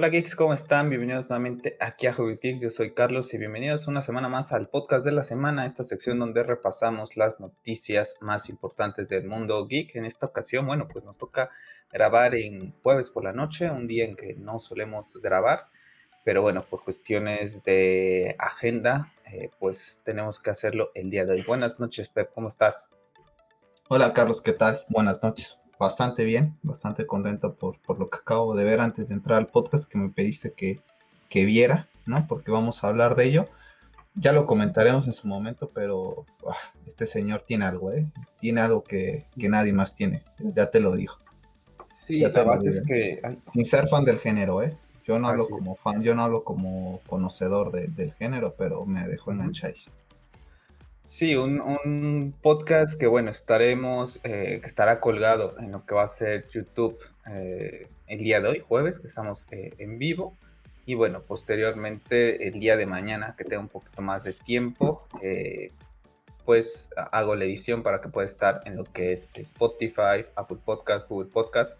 Hola geeks, ¿cómo están? Bienvenidos nuevamente aquí a Hobbies Geeks. Yo soy Carlos y bienvenidos una semana más al podcast de la semana, esta sección donde repasamos las noticias más importantes del mundo geek. En esta ocasión, bueno, pues nos toca grabar en jueves por la noche, un día en que no solemos grabar, pero bueno, por cuestiones de agenda, eh, pues tenemos que hacerlo el día de hoy. Buenas noches, Pep, ¿cómo estás? Hola Carlos, ¿qué tal? Buenas noches bastante bien, bastante contento por, por, lo que acabo de ver antes de entrar al podcast que me pediste que, que viera, ¿no? Porque vamos a hablar de ello. Ya lo comentaremos en su momento, pero ah, este señor tiene algo, ¿eh? Tiene algo que, que, nadie más tiene, ya te lo digo. Sí, verdad es que... Sin ser fan del género, ¿eh? Yo no hablo como fan, yo no hablo como conocedor de, del género, pero me dejó enganchadísimo. Sí, un, podcast que bueno, estaremos, eh, que estará colgado en lo que va a ser YouTube eh, el día de hoy, jueves, que estamos eh, en vivo. Y bueno, posteriormente el día de mañana, que tenga un poquito más de tiempo, pues hago la edición para que pueda estar en lo que es Spotify, Apple Podcast, Google Podcast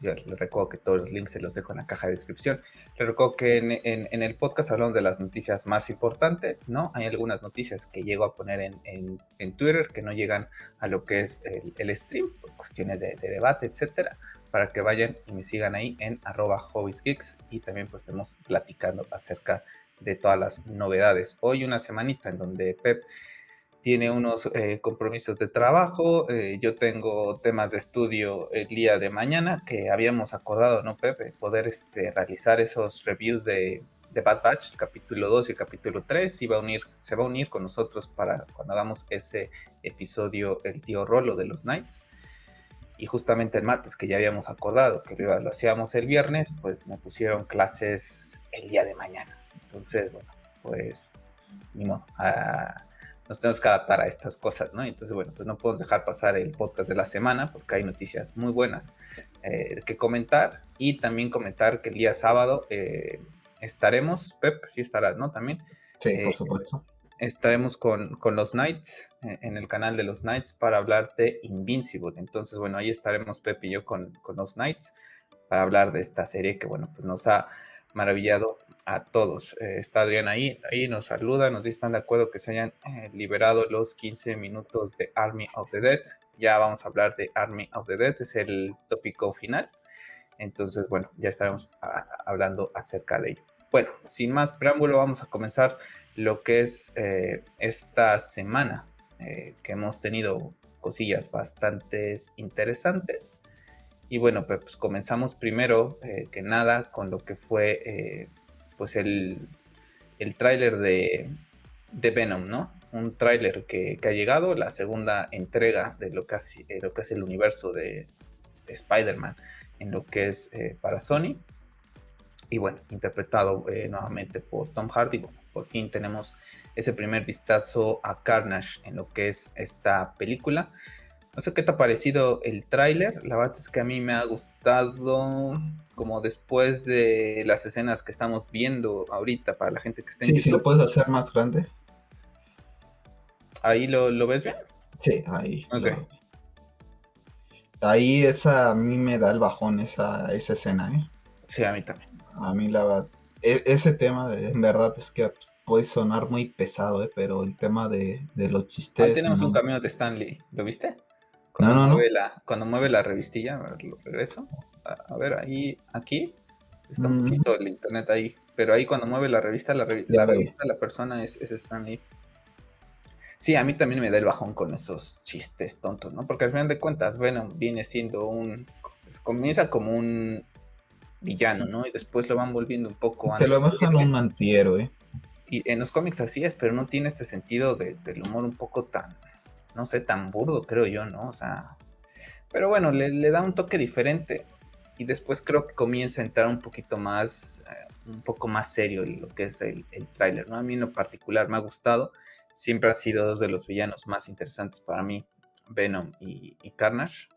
les recuerdo que todos los links se los dejo en la caja de descripción. Les recuerdo que en, el podcast hablamos de las noticias más importantes, ¿no? Hay algunas noticias que llego a poner en, Twitter que no llegan a lo que es el, stream, por cuestiones de, debate, etcétera, para que vayan y me sigan ahí en arroba hobbiesgeeks y también pues estemos platicando acerca de todas las novedades. Hoy una semanita en donde Pep tiene unos eh, compromisos de trabajo, eh, yo tengo temas de estudio el día de mañana que habíamos acordado, ¿no, Pepe? Poder este, realizar esos reviews de, de Bad Batch, capítulo 2 y capítulo 3, va a unir, se va a unir con nosotros para cuando hagamos ese episodio el tío Rolo de los Knights. Y justamente el martes que ya habíamos acordado que lo, hacíamos el viernes, pues me pusieron clases el día de mañana. Entonces, bueno, pues ni modo. A, nos tenemos que adaptar a estas cosas, ¿no? Entonces, bueno, pues no podemos dejar pasar el podcast de la semana porque hay noticias muy buenas eh, que comentar y también comentar que el día sábado eh, estaremos, Pep, sí estarás, ¿no? También. Sí, por eh, supuesto. Estaremos con, con los Knights, en el canal de los Knights, para hablar de Invincible. Entonces, bueno, ahí estaremos Pep y yo con, con los Knights para hablar de esta serie que, bueno, pues nos ha maravillado a todos. Eh, está Adrián ahí, ahí nos saluda, nos dice están de acuerdo que se hayan eh, liberado los 15 minutos de Army of the Dead. Ya vamos a hablar de Army of the Dead, es el tópico final. Entonces, bueno, ya estaremos hablando acerca de ello. Bueno, sin más preámbulo, vamos a comenzar lo que es eh, esta semana, que hemos tenido cosillas bastante interesantes. Y bueno, pues, pues comenzamos primero eh, que nada con lo que fue eh, pues el, el tráiler de, de, Venom, ¿no? Un tráiler que, ha llegado, la segunda entrega de lo que, hace, lo que es el universo de, Spider-Man en lo que es eh, para Sony. Y bueno, interpretado nuevamente por Tom Hardy. Por fin tenemos ese primer vistazo a Carnage en lo que es esta película. No sé qué te ha parecido el tráiler. La verdad es que a mí me ha gustado como después de las escenas que estamos viendo ahorita para la gente que está en sí, Sí, lo puedes hacer más grande. ¿Ahí lo, ves bien? Sí, ahí. Ahí esa a mí me da el bajón esa, esa escena, ¿eh? Sí, a mí también. A mí la verdad, e, ese tema de, en verdad es que puede sonar muy pesado, ¿eh? Pero el tema de, los chistes... Ahí tenemos un camino de Stanley, ¿lo viste? Cuando, mueve, La, cuando mueve la revistilla, a ver, lo regreso. A, ver, ahí, aquí, está un poquito el internet ahí, pero ahí cuando mueve la revista, la, la revista, la persona es, es Stanley. Sí, a mí también me da el bajón con esos chistes tontos, ¿no? Porque al final de cuentas, Venom viene siendo un. Pues, comienza como un villano, ¿no? Y después lo van volviendo un poco. Te lo bajan un antihéroe. Y en los cómics así es, pero no tiene este sentido de, del humor un poco tan no sé, tan burdo, creo yo, ¿no? O sea, pero bueno, le, da un toque diferente y después creo que comienza a entrar un poquito más, eh, un poco más serio en lo que es el, el tráiler, ¿no? A mí en lo particular me ha gustado, siempre ha sido dos de los villanos más interesantes para mí, Venom y, Carnage,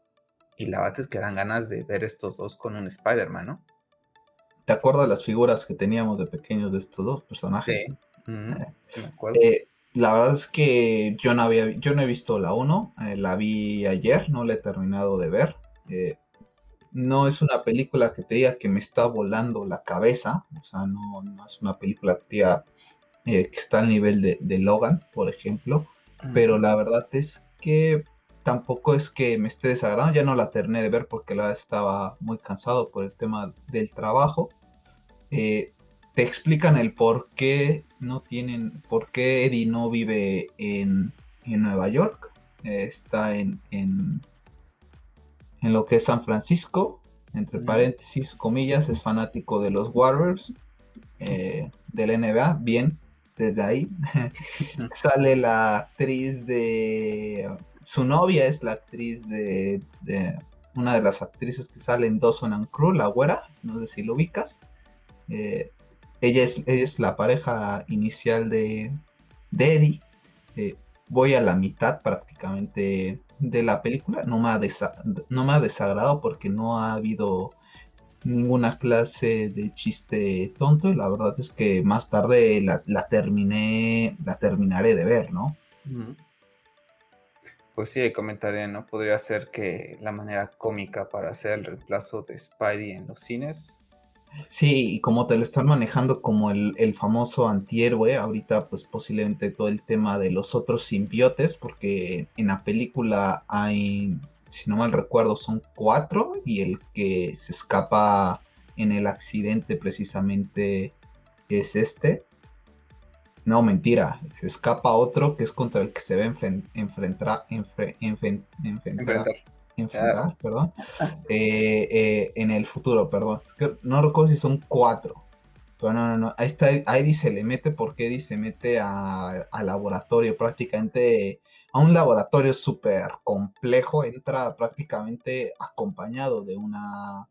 y la verdad es que dan ganas de ver estos dos con un Spider-Man, ¿no? ¿Te acuerdas las figuras que teníamos de pequeños de estos dos personajes? Sí, me acuerdo. Eh, la verdad es que yo no había, yo no he visto la 1, eh, la vi ayer, no la he terminado de ver. Eh, no es una película que te diga que me está volando la cabeza, o sea, no, es una película que te diga eh, que está al nivel de, Logan, por ejemplo, pero la verdad es que tampoco es que me esté desagradando, ya no la terminé de ver porque la estaba muy cansado por el tema del trabajo. Eh, te explican el por qué no tienen, por qué Eddie no vive en, Nueva York, está en, en, lo que es San Francisco, entre paréntesis, comillas, es fanático de los Warriors, eh, del NBA, bien, desde ahí. Sale la actriz de su novia es la actriz de, una de las actrices que sale en Dawson and Crew, la güera, no sé si lo ubicas. Eh, ella, es, es, la pareja inicial de, de Eddie. Eh, voy a la mitad prácticamente de la película. No me, ha no me ha desagradado porque no ha habido ninguna clase de chiste tonto y la verdad es que más tarde la, terminé, la terminaré de ver, ¿no? Pues sí, comentaría, ¿no? Podría ser que la manera cómica para hacer el reemplazo de Spidey en los cines. Sí, y como te lo están manejando como el, famoso antihéroe, ahorita pues posiblemente todo el tema de los otros simbiotes, porque en la película hay, si no mal recuerdo, son cuatro y el que se escapa en el accidente precisamente es este. No, mentira. Se escapa otro que es contra el que se ve enfrentar, enfrentar, perdón. Eh, eh, en el futuro, perdón. No recuerdo si son cuatro. Pero no, no, no. Ahí está, se le mete porque Eddie se mete al laboratorio, prácticamente a un laboratorio súper complejo. Entra prácticamente acompañado de una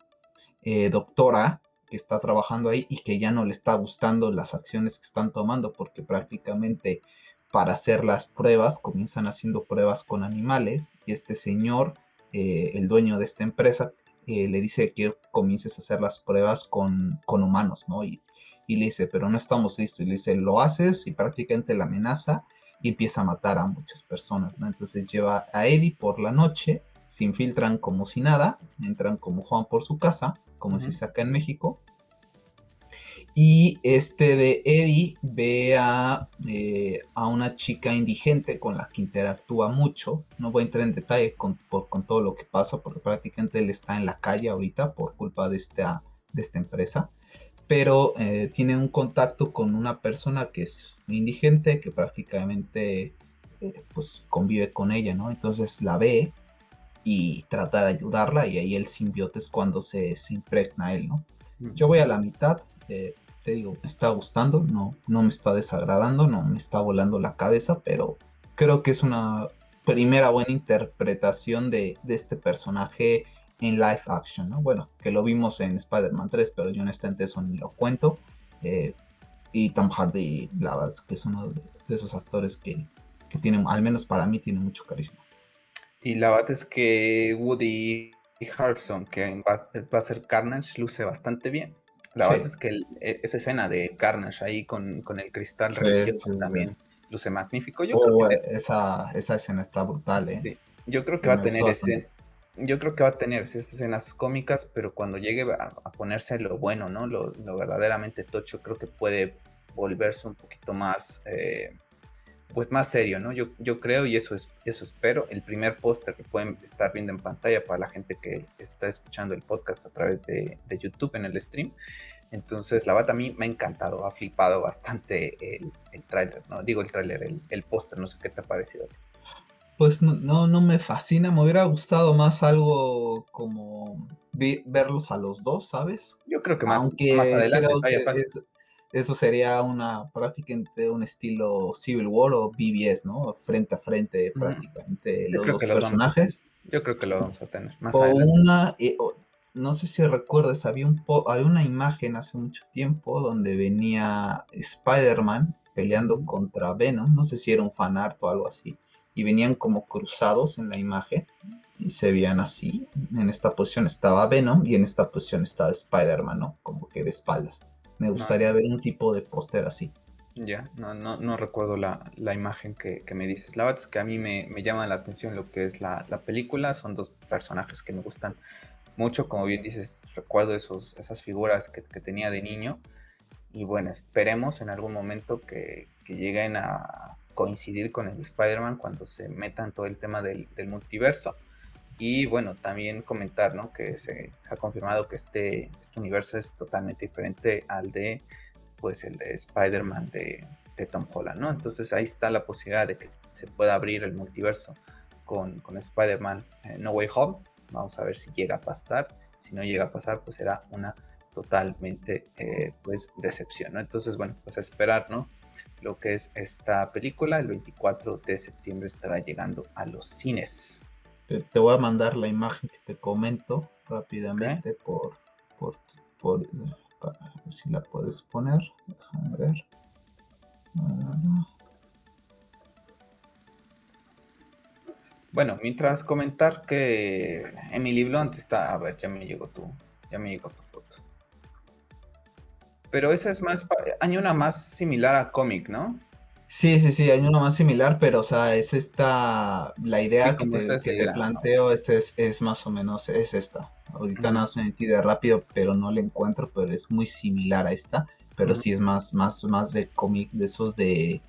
eh, doctora que está trabajando ahí y que ya no le está gustando las acciones que están tomando porque prácticamente para hacer las pruebas comienzan haciendo pruebas con animales y este señor, eh, el dueño de esta empresa, eh, le dice que comiences a hacer las pruebas con, humanos, ¿no? Y, y, le dice, pero no estamos listos. Y le dice, lo haces y prácticamente la amenaza y empieza a matar a muchas personas, ¿no? Entonces lleva a Eddie por la noche, se infiltran como si nada, entran como Juan por su casa como si saca en México. Y este de Eddie ve a, eh, a, una chica indigente con la que interactúa mucho. No voy a entrar en detalle con, con, todo lo que pasa porque prácticamente él está en la calle ahorita por culpa de esta, de esta empresa. Pero eh, tiene un contacto con una persona que es indigente, que prácticamente eh, pues convive con ella, ¿no? Entonces la ve y trata de ayudarla y ahí el simbiote es cuando se, se impregna él, ¿no? Yo voy a la mitad, eh, te digo, me está gustando, no, no me está desagradando, no me está volando la cabeza, pero creo que es una primera buena interpretación de, de este personaje en live action, ¿no? Bueno, que lo vimos en Spider-Man 3, pero yo honestamente eso ni lo cuento. Eh, y Tom Hardy, la verdad que es uno de, esos actores que, que tiene, al menos para mí, tiene mucho carisma. Y la verdad es que Woody Harrelson, que va, a ser Carnage, luce bastante bien. La verdad es que e, esa escena de Carnage ahí con, el cristal religioso también luce magnífico. Yo creo que esa, escena está brutal, ¿eh? Yo creo que va a tener ese, yo creo que va a tener esas escenas cómicas, pero cuando llegue a, ponerse lo bueno, ¿no? Lo, verdaderamente tocho, creo que puede volverse un poquito más eh, pues más serio, ¿no? Yo, yo creo y eso, es, eso espero. El primer póster que pueden estar viendo en pantalla para la gente que está escuchando el podcast a través de, YouTube en el stream. Entonces, la bata a mí me ha encantado, ha flipado bastante el, el tráiler, ¿no? Digo el tráiler, el, el póster, no sé qué te ha parecido. Pues no, no, me fascina, me hubiera gustado más algo como verlos a los dos, ¿sabes? Yo creo que más, más adelante eso sería una prácticamente un estilo Civil War o BBS, ¿no? Frente a frente prácticamente los dos personajes. yo creo que lo vamos a tener más o Una, eh, no sé si recuerdas, había, un había una imagen hace mucho tiempo donde venía Spider-Man peleando contra Venom, no sé si era un fanart o algo así, y venían como cruzados en la imagen y se veían así. En esta posición estaba Venom y en esta posición estaba Spider-Man, ¿no? Como que de espaldas. Me gustaría ver un tipo de póster así. Ya, no, no, no recuerdo la, imagen que, me dices. La verdad es que a mí me, llama la atención lo que es la, película. Son dos personajes que me gustan mucho, como bien dices, recuerdo esos, esas figuras que, tenía de niño. Y bueno, esperemos en algún momento que, lleguen a coincidir con el Spider-Man cuando se metan todo el tema del, multiverso. Y bueno, también comentar ¿no? que se ha confirmado que este, este universo es totalmente diferente al de pues el de Spider-Man de, Tom Holland, ¿no? Entonces ahí está la posibilidad de que se pueda abrir el multiverso con, con Spider-Man eh, No Way Home. Vamos a ver si llega a pasar. Si no llega a pasar, pues será una totalmente eh, pues decepción, ¿no? Entonces, bueno, pues a esperar, ¿no? Lo que es esta película, el 24 de septiembre estará llegando a los cines. Te, voy a mandar la imagen que te comento rápidamente por, por, por, para ver si la puedes poner. Déjame ver. Bueno, mientras comentar que Emily Blunt está. A ver, ya me llegó tu. Ya me llegó tu foto. Pero esa es más. Hay una más similar a cómic, ¿no? Sí, sí, sí, hay una más similar, pero o sea, es esta. La idea que, te, planteo, este es, más o menos. Es esta. Ahorita no se metí de rápido, pero no la encuentro, pero es muy similar a esta. Pero sí es más, más, más de cómic, de esos de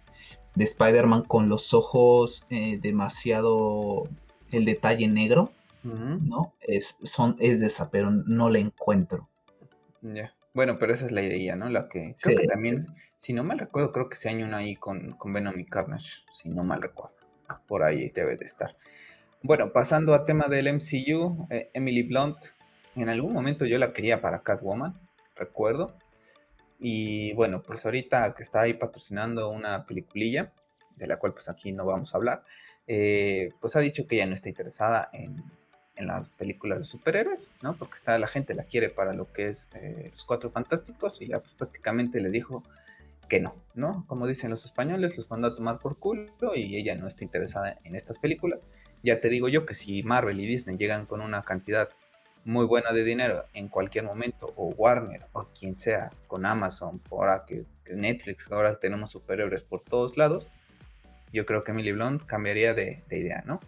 de Spider-Man con los ojos eh, demasiado el detalle negro, ¿no? Es, son, es de esa, pero no la encuentro. Ya. Bueno, pero esa es la idea, ¿no? La que creo que también, si no mal recuerdo, creo que se una ahí con, con Venom y Carnage, si no mal recuerdo. Por ahí debe de estar. Bueno, pasando a tema del MCU, eh, Emily Blunt, en algún momento yo la quería para Catwoman, recuerdo. Y bueno, pues ahorita que está ahí patrocinando una peliculilla, de la cual pues aquí no vamos a hablar, eh, pues ha dicho que ya no está interesada en, las películas de superhéroes, ¿no? Porque está, la gente la quiere para lo que es eh, los Cuatro Fantásticos y ya pues prácticamente le dijo que no, ¿no? Como dicen los españoles, los mandó a tomar por culo y ella no está interesada en estas películas. Ya te digo yo que si Marvel y Disney llegan con una cantidad muy buena de dinero en cualquier momento, o Warner, o quien sea, con Amazon, ahora que, Netflix, ahora tenemos superhéroes por todos lados, yo creo que Emily Blunt cambiaría de, idea, ¿no?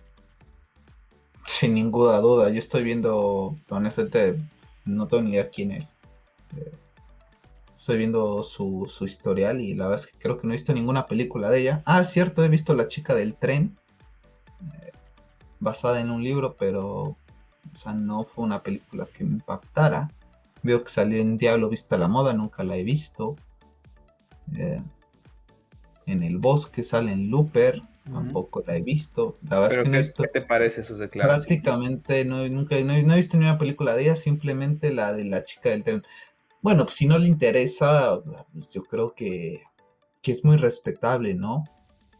Sin ninguna duda, yo estoy viendo, honestamente, no tengo ni idea quién es. Eh, estoy viendo su, historial y la verdad es que creo que no he visto ninguna película de ella. Ah, cierto, he visto La chica del tren, eh, basada en un libro, pero o sea, no fue una película que me impactara. Veo que salió en Diablo Vista la Moda, nunca la he visto. Eh, en El Bosque sale en Looper, tampoco la he visto. La verdad es que ¿qué, te parece sus declaraciones? Prácticamente no, nunca, no, he visto ni una película de ella, simplemente la de la chica del tren. Bueno, pues si no le interesa, pues yo creo que, que es muy respetable, ¿no?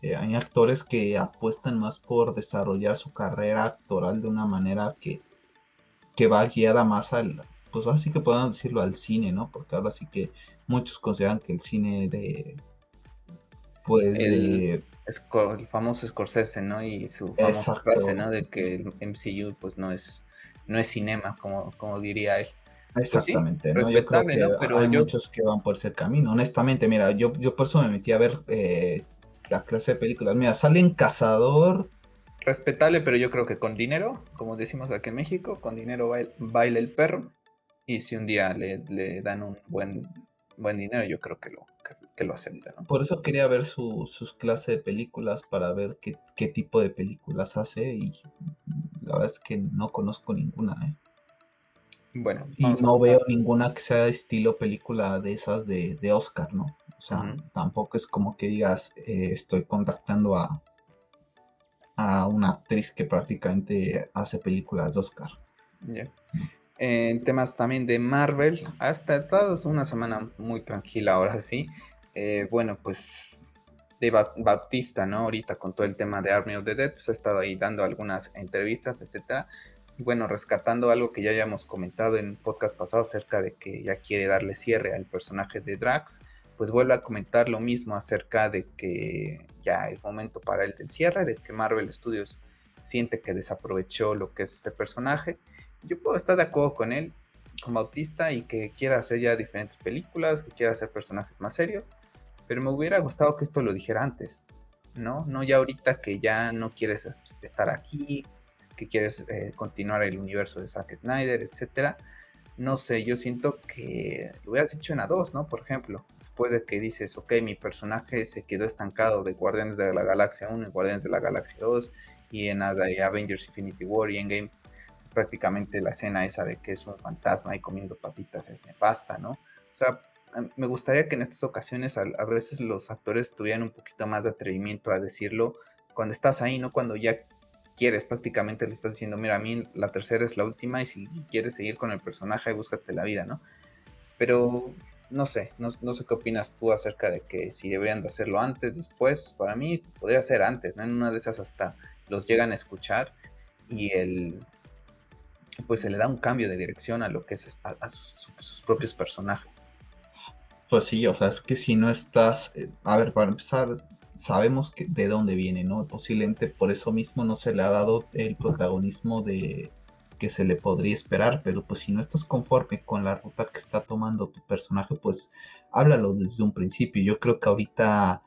Eh, hay actores que apuestan más por desarrollar su carrera actoral de una manera que que va guiada más al, pues así que podemos decirlo al cine, ¿no? Porque ahora sí que muchos consideran que el cine de, pues el, el famoso Scorsese, ¿no? Y su famosa frase, ¿no? De que el MCU pues no es, no es cinema, como, como diría él. Pues Exactamente, ¿no? Yo creo que Pero hay muchos que van por ese camino. Honestamente, mira, yo, yo por eso me metí a ver eh, la clase de películas. Mira, salen Cazador, respetable, pero yo creo que con dinero, como decimos aquí en México, con dinero baila, el perro. Y si un día le, dan un buen, buen dinero, yo creo que lo, que, lo acepta. Por eso quería ver sus clases de películas para ver qué, tipo de películas hace. Y la verdad es que no conozco ninguna. ¿eh? Bueno, y no veo ninguna que sea estilo película de esas de, Oscar, ¿no? O sea, tampoco es como que digas, eh, estoy contactando a, a una actriz que prácticamente hace películas de Oscar. En temas también de Marvel, hasta estado una semana muy tranquila ahora sí. Eh, bueno, pues de Bautista, ¿no? Ahorita con todo el tema de Army of the Dead, pues ha estado ahí dando algunas entrevistas, etcétera. Bueno, rescatando algo que ya habíamos comentado en podcast pasado acerca de que ya quiere darle cierre al personaje de Drax pues vuelve a comentar lo mismo acerca de que ya es momento para el del cierre, de que Marvel Studios siente que desaprovechó lo que es este personaje. Yo puedo estar de acuerdo con él, como autista, y que quiera hacer ya diferentes películas, que quiera hacer personajes más serios, pero me hubiera gustado que esto lo dijera antes, ¿no? No ya ahorita que ya no quieres estar aquí, que quieres eh, continuar el universo de Zack Snyder, etcétera. No sé, yo siento que lo hubieras hecho en A2, ¿no? Por ejemplo, después de que dices, ok, mi personaje se quedó estancado de Guardianes de la Galaxia 1 y Guardianes de la Galaxia 2 y en Avengers Infinity War y Endgame, pues prácticamente la escena esa de que es un fantasma y comiendo papitas es nefasta, ¿no? O sea, me gustaría que en estas ocasiones a, veces los actores tuvieran un poquito más de atrevimiento a decirlo cuando estás ahí, ¿no? Cuando ya quieres, prácticamente le estás diciendo, mira, a mí la tercera es la última y si quieres seguir con el personaje, búscate la vida, ¿no? Pero no sé, no, sé qué opinas tú acerca de que si deberían de hacerlo antes, después, para mí podría ser antes, ¿no? En una de esas hasta los llegan a escuchar y el pues se le da un cambio de dirección a lo que es a, sus propios personajes. Pues sí, o sea, es que si no estás, eh, a ver, para empezar, sabemos que de dónde viene, ¿no? Posiblemente por eso mismo no se le ha dado el protagonismo de que se le podría esperar, pero pues si no estás conforme con la ruta que está tomando tu personaje, pues háblalo desde un principio. Yo creo que ahorita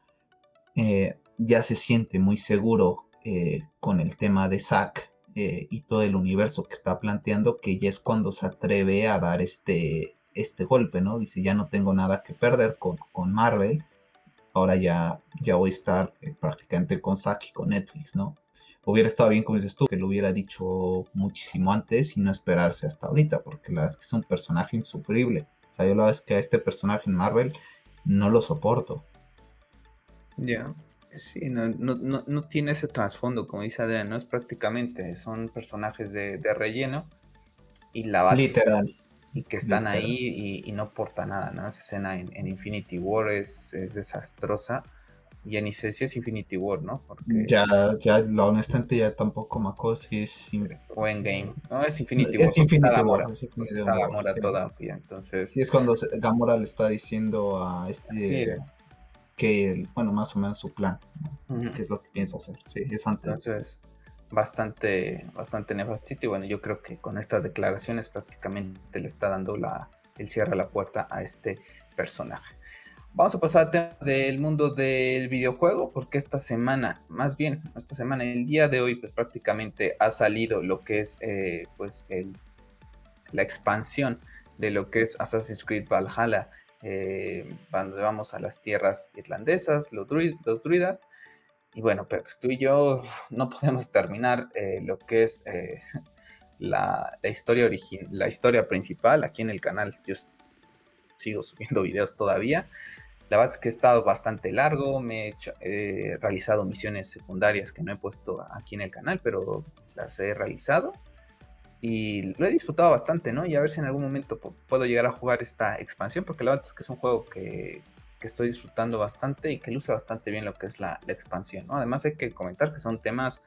eh, ya se siente muy seguro eh, con el tema de Zack y todo el universo que está planteando, que ya es cuando se atreve a dar este este golpe, ¿no? Dice, ya no tengo nada que perder con, con Marvel, ahora ya, ya voy a estar eh, prácticamente con Saki, con Netflix, ¿no? Hubiera estado bien, como dices tú, que lo hubiera dicho muchísimo antes y no esperarse hasta ahorita, porque la verdad es que es un personaje insufrible. O sea, yo la verdad es que a este personaje en Marvel no lo soporto. Ya, sí, no, no, no, tiene ese trasfondo, como dice Adrián, no es prácticamente, son personajes de, de relleno y la Literal y que están ahí y, no aporta nada, ¿no? Esa escena en, Infinity War es, desastrosa. Ya ni sé si es Infinity War, ¿no? Porque... Ya, ya, la honestamente ya tampoco me acuerdo si es... O Endgame. No, es Infinity War. Es Infinity War. está Gamora toda, entonces... Sí, es cuando Gamora le está diciendo a este... Que, bueno, más o menos su plan, que es lo que piensa hacer. Sí, es antes. Entonces bastante, bastante nefastito. Y bueno, yo creo que con estas declaraciones prácticamente le está dando la, el cierre a la puerta a este personaje. Vamos a pasar a temas del mundo del videojuego, porque esta semana, más bien, esta semana, el día de hoy, pues prácticamente ha salido lo que es, eh, pues, el, la expansión de lo que es Assassin's Creed Valhalla, eh, vamos a las tierras irlandesas, los, los druidas, y bueno, pero tú y yo no podemos terminar eh, lo que es eh, la, historia la historia principal aquí en el canal. Yo sigo subiendo videos todavía. La verdad que he estado bastante largo, me he, realizado misiones secundarias que no he puesto aquí en el canal, pero las he realizado y lo he disfrutado bastante, ¿no? Y a ver si en algún momento puedo llegar a jugar esta expansión, porque la verdad es que es un juego que, que estoy disfrutando bastante y que luce bastante bien lo que es la, expansión. Además hay que comentar que son temas,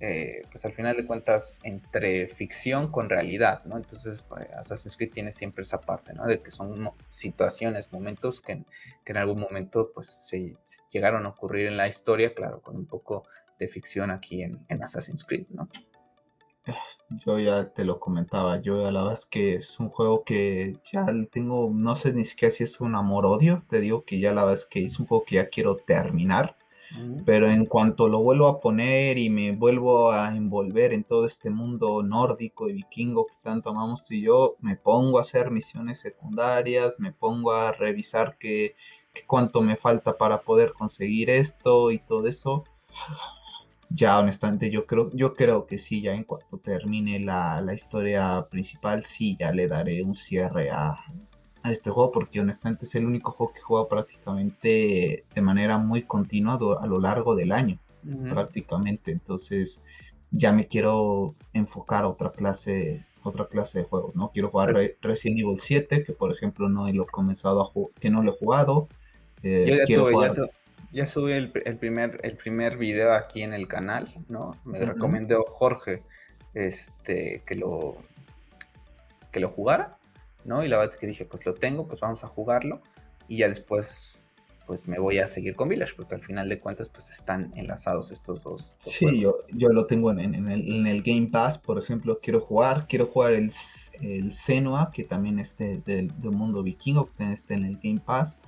eh, pues al final de cuentas, entre ficción con realidad, ¿no? Entonces pues, Assassin's Creed tiene siempre esa parte, ¿no? De que son situaciones, momentos que, que en algún momento pues se, llegaron a ocurrir en la historia, claro, con un poco de ficción aquí en, en Assassin's Creed, ¿no? Yo ya te lo comentaba, yo la verdad es que es un juego que ya tengo, no sé ni siquiera si es un amor-odio, te digo que ya la es que es un juego que ya quiero terminar, pero en cuanto lo vuelvo a poner y me vuelvo a envolver en todo este mundo nórdico y vikingo que tanto amamos tú y yo, me pongo a hacer misiones secundarias, me pongo a revisar qué, qué cuánto me falta para poder conseguir esto y todo eso ya honestamente yo creo, yo creo que sí, ya en cuanto termine la, historia principal, sí, ya le daré un cierre a, este juego, porque honestamente es el único juego que juego prácticamente de manera muy continua a lo largo del año, prácticamente. Entonces ya me quiero enfocar a otra clase, otra clase de juegos, ¿no? Quiero jugar Resident Evil 7, que por ejemplo no lo he comenzado a jugar, que no lo he jugado. Eh, quiero jugar ya subí el, primer, el primer video aquí en el canal, ¿no? Me recomendó Jorge este, que, lo, que lo jugara, ¿no? Y la verdad es que dije, pues lo tengo, pues vamos a jugarlo. Y ya después, pues me voy a seguir con Village, porque al final de cuentas, pues están enlazados estos dos. sí, yo, yo lo tengo en, el, Game Pass, por ejemplo, quiero jugar, quiero jugar el, el Senua, que también esté del, del mundo vikingo, que también esté en el Game Pass.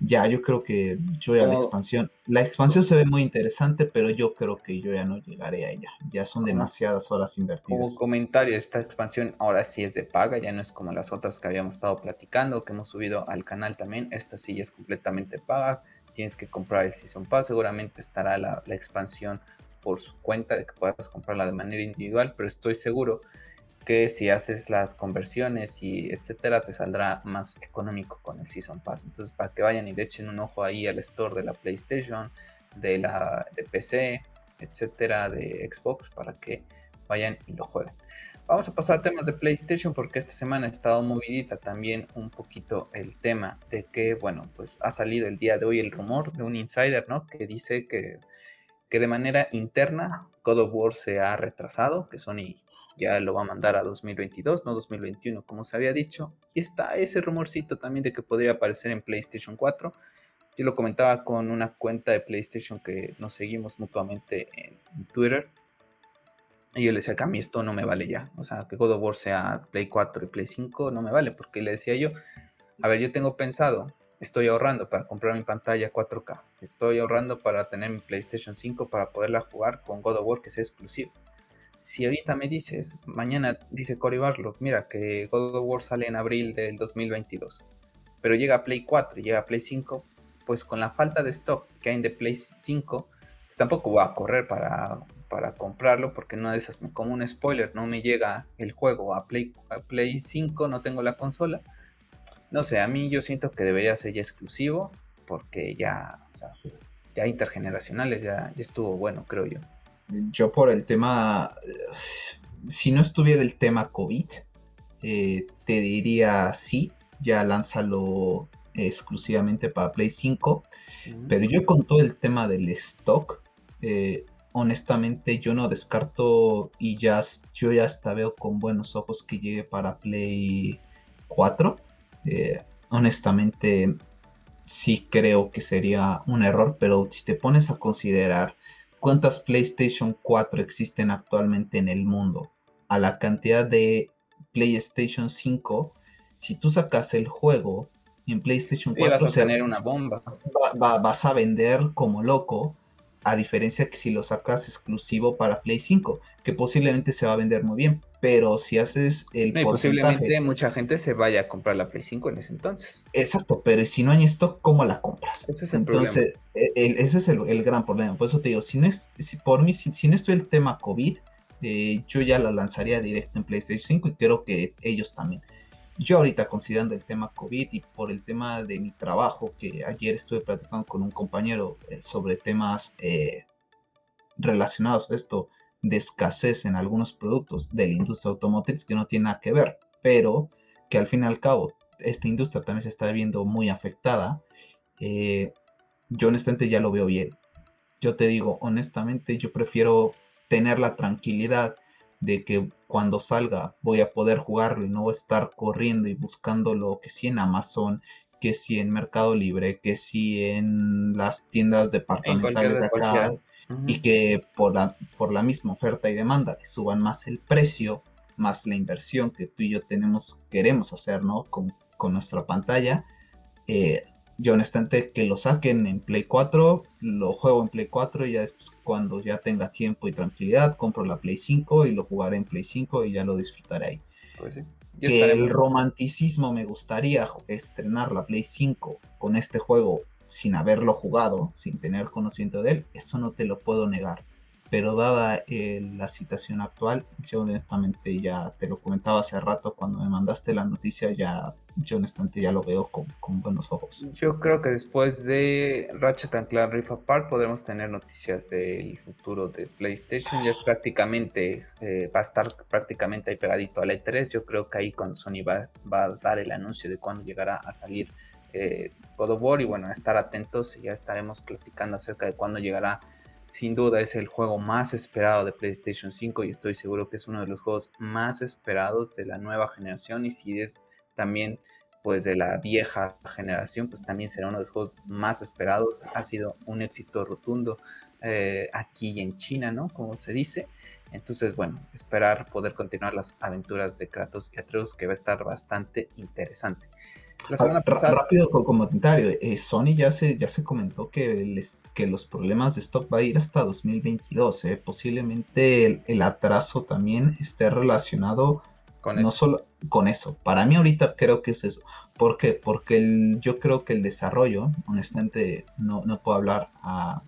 Ya, yo creo que yo ya la expansión, la expansión se ve muy interesante, pero yo creo que yo ya no llegaré a ella. Ya son demasiadas horas invertidas. Como comentario, esta expansión ahora sí es de paga, ya no es como las otras que habíamos estado platicando, que hemos subido al canal también. Esta sí es completamente paga. Tienes que comprar el Season Pass. Seguramente estará la, la expansión por su cuenta, de que puedas comprarla de manera individual, pero estoy seguro que si haces las conversiones y etcétera, te saldrá más económico con el Season Pass. Entonces, para que vayan y le echen un ojo ahí al store de la PlayStation, de la de PC, etcétera, de Xbox, para que vayan y lo jueguen. Vamos a pasar a temas de PlayStation porque esta semana ha estado movidita también un poquito el tema de que, bueno, pues ha salido el día de hoy el rumor de un insider, ¿no? Que dice que, que de manera interna God of War se ha retrasado, que Sony ya lo va a mandar a 2022, no 2021, como se había dicho. Y está ese rumorcito también de que podría aparecer en PlayStation 4. Yo lo comentaba con una cuenta de PlayStation que nos seguimos mutuamente en, Twitter. Y yo le decía que a mí esto no me vale ya. O sea, que God of War sea Play 4 y Play 5 no me vale. Porque le decía yo, a ver, yo tengo pensado, estoy ahorrando para comprar mi pantalla 4K. Estoy ahorrando para tener mi PlayStation 5 para poderla jugar con God of War que sea exclusivo si ahorita me dices, mañana dice Cory Barlow, mira que God of War sale en abril del 2022, pero llega a Play 4 y llega a Play 5, pues con la falta de stock que hay de Play 5, pues tampoco voy a correr para, para comprarlo, porque no esas, como un spoiler, no me llega el juego a Play, a Play 5, no tengo la consola. No sé, a mí yo siento que debería ser ya exclusivo, porque ya, ya intergeneracionales, ya, ya estuvo bueno, creo yo yo por el tema, si no estuviera el tema COVID, eh, te diría sí, ya lánzalo exclusivamente para Play 5. Pero yo con todo el tema del stock, eh, honestamente yo no descarto y ya yo ya hasta veo con buenos ojos que llegue para Play 4. Eh, honestamente sí creo que sería un error, pero si te pones a considerar ¿Cuántas PlayStation 4 existen actualmente en el mundo? A la cantidad de PlayStation 5, si tú sacas el juego en PlayStation 4, vas a tener una bomba. vas a vender como loco a diferencia que si lo sacas exclusivo para Play 5, que posiblemente se va a vender muy bien, pero si haces el no, posiblemente mucha gente se vaya a comprar la Play 5 en ese entonces. Exacto, pero si no hay stock, ¿cómo la compras? Ese es el entonces, e, ese es el, gran problema. Por eso te digo, si no es, si, por mí, si, no estoy el tema COVID, eh, yo ya la lanzaría directo en PlayStation 5 y creo que ellos también. Yo ahorita considerando el tema COVID y por el tema de mi trabajo, que ayer estuve platicando con un compañero eh, sobre temas eh, relacionados a esto de escasez en algunos productos de la industria automotriz que no tiene nada que ver, pero que al fin y al cabo esta industria también se está viendo muy afectada, eh, yo honestamente ya lo veo bien. Yo te digo, honestamente, yo prefiero tener la tranquilidad de que cuando salga voy a poder jugarlo y no estar corriendo y buscando lo que sí en Amazon, que sí en Mercado Libre, que sí en las tiendas departamentales de acá y que por la, por la misma oferta y demanda que suban más el precio, más la inversión que tú y yo tenemos, queremos hacer, ¿no? Con, con nuestra pantalla, eh, yo honestamente que lo saquen en Play 4, lo juego en Play 4 y ya después cuando ya tenga tiempo y tranquilidad compro la Play 5 y lo jugaré en Play 5 y ya lo disfrutaré ahí. Pues que el romanticismo me gustaría estrenar la Play 5 con este juego sin haberlo jugado, sin tener conocimiento de él, eso no te lo puedo negar. Pero dada eh, la situación actual, yo honestamente ya te lo comentaba hace rato cuando me mandaste la noticia, ya yo honestamente ya lo veo con, buenos ojos. Yo creo que después de Ratchet Clank Rift Apart podremos tener noticias del futuro de PlayStation, ya es prácticamente, eh, va a estar prácticamente ahí pegadito a la E3, yo creo que ahí cuando Sony va, va a dar el anuncio de cuándo llegará a salir eh, God of War y bueno, estar atentos y ya estaremos platicando acerca de cuándo llegará. Sin duda es el juego más esperado de PlayStation 5 y estoy seguro que es uno de los juegos más esperados de la nueva generación y si es también pues de la vieja generación pues también será uno de los juegos más esperados. Ha sido un éxito rotundo eh, aquí en China no como se dice. Entonces bueno esperar poder continuar las aventuras de Kratos y Atreus que va a estar bastante interesante la semana pasada. Rápido con comentario, eh, Sony ya se, ya se comentó que, que los problemas de stock va a ir hasta 2022. Eh. Posiblemente el, atraso también esté relacionado con no solo con eso. Para mí ahorita creo que es eso. ¿Por qué? Porque yo creo que el desarrollo, honestamente, no, no puedo hablar a,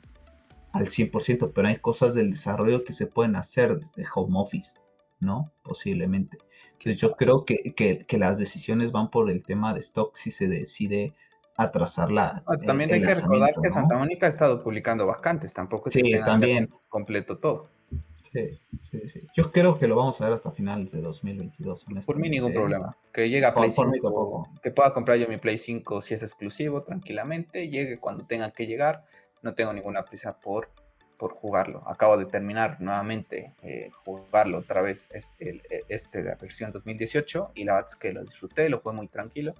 al 100%, pero hay cosas del desarrollo que se pueden hacer desde home office, ¿no? Posiblemente. Yo creo que, que, las decisiones van por el tema de stock si se decide atrasar la. Ah, también hay que recordar que Santa Mónica ha estado publicando vacantes, tampoco sí, también completo todo. Sí, sí, sí. Yo creo que lo vamos a ver hasta finales de 2022. Por mí ningún problema. Que llegue a Play 5, que pueda comprar yo mi Play 5 si es exclusivo tranquilamente, llegue cuando tenga que llegar. No tengo ninguna prisa por por jugarlo. Acabo de terminar nuevamente eh, jugarlo otra vez este, este de la versión 2018 y la verdad es que lo disfruté, lo jugué muy tranquilo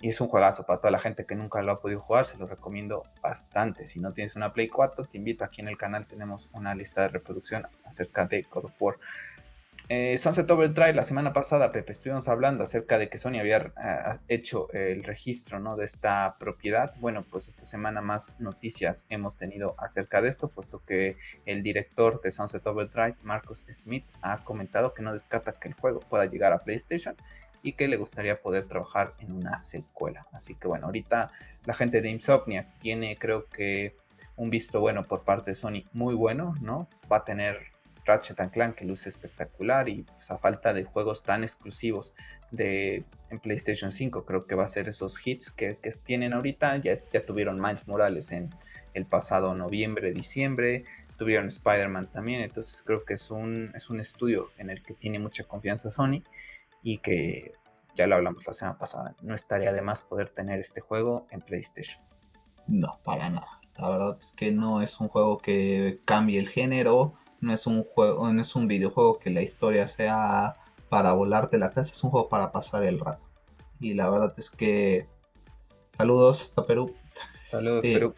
y es un juegazo para toda la gente que nunca lo ha podido jugar, se lo recomiendo bastante. Si no tienes una Play 4, te invito aquí en el canal, tenemos una lista de reproducción acerca de God of War eh, Sunset Overdrive, la semana pasada, Pepe, estuvimos hablando acerca de que Sony había ah, hecho el registro ¿no? de esta propiedad. Bueno, pues esta semana más noticias hemos tenido acerca de esto, puesto que el director de Sunset Overdrive, Marcus Smith, ha comentado que no descarta que el juego pueda llegar a PlayStation y que le gustaría poder trabajar en una secuela. Así que bueno, ahorita la gente de Insomnia tiene creo que un visto bueno por parte de Sony muy bueno, ¿no? Va a tener Ratchet Clank que luce espectacular y pues, falta de juegos tan exclusivos de en PlayStation 5 creo que va a ser esos hits que, tienen ahorita. Ya, ya tuvieron Miles Morales en el pasado noviembre diciembre tuvieron Spider-Man también entonces creo que es un es un estudio en el que tiene mucha confianza Sony y que ya lo hablamos la semana pasada no estaría de más poder tener este juego en PlayStation. No para nada. La verdad es que no es un juego que cambie el género no es un juego, no es un videojuego que la historia sea para volarte la casa, es un juego para pasar el rato. Y la verdad es que saludos hasta Perú. Saludos eh, Perú.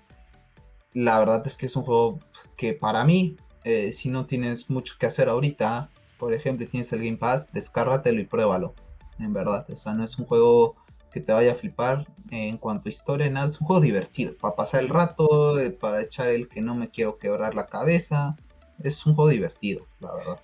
La verdad es que es un juego que para mí, eh, si no tienes mucho que hacer ahorita, por ejemplo, tienes el Game Pass, descárgatelo y pruébalo. En verdad, o sea, no es un juego que te vaya a flipar en cuanto a historia, nada, es un juego divertido, para pasar el rato, eh, para echar el que no me quiero quebrar la cabeza es un juego divertido, la verdad.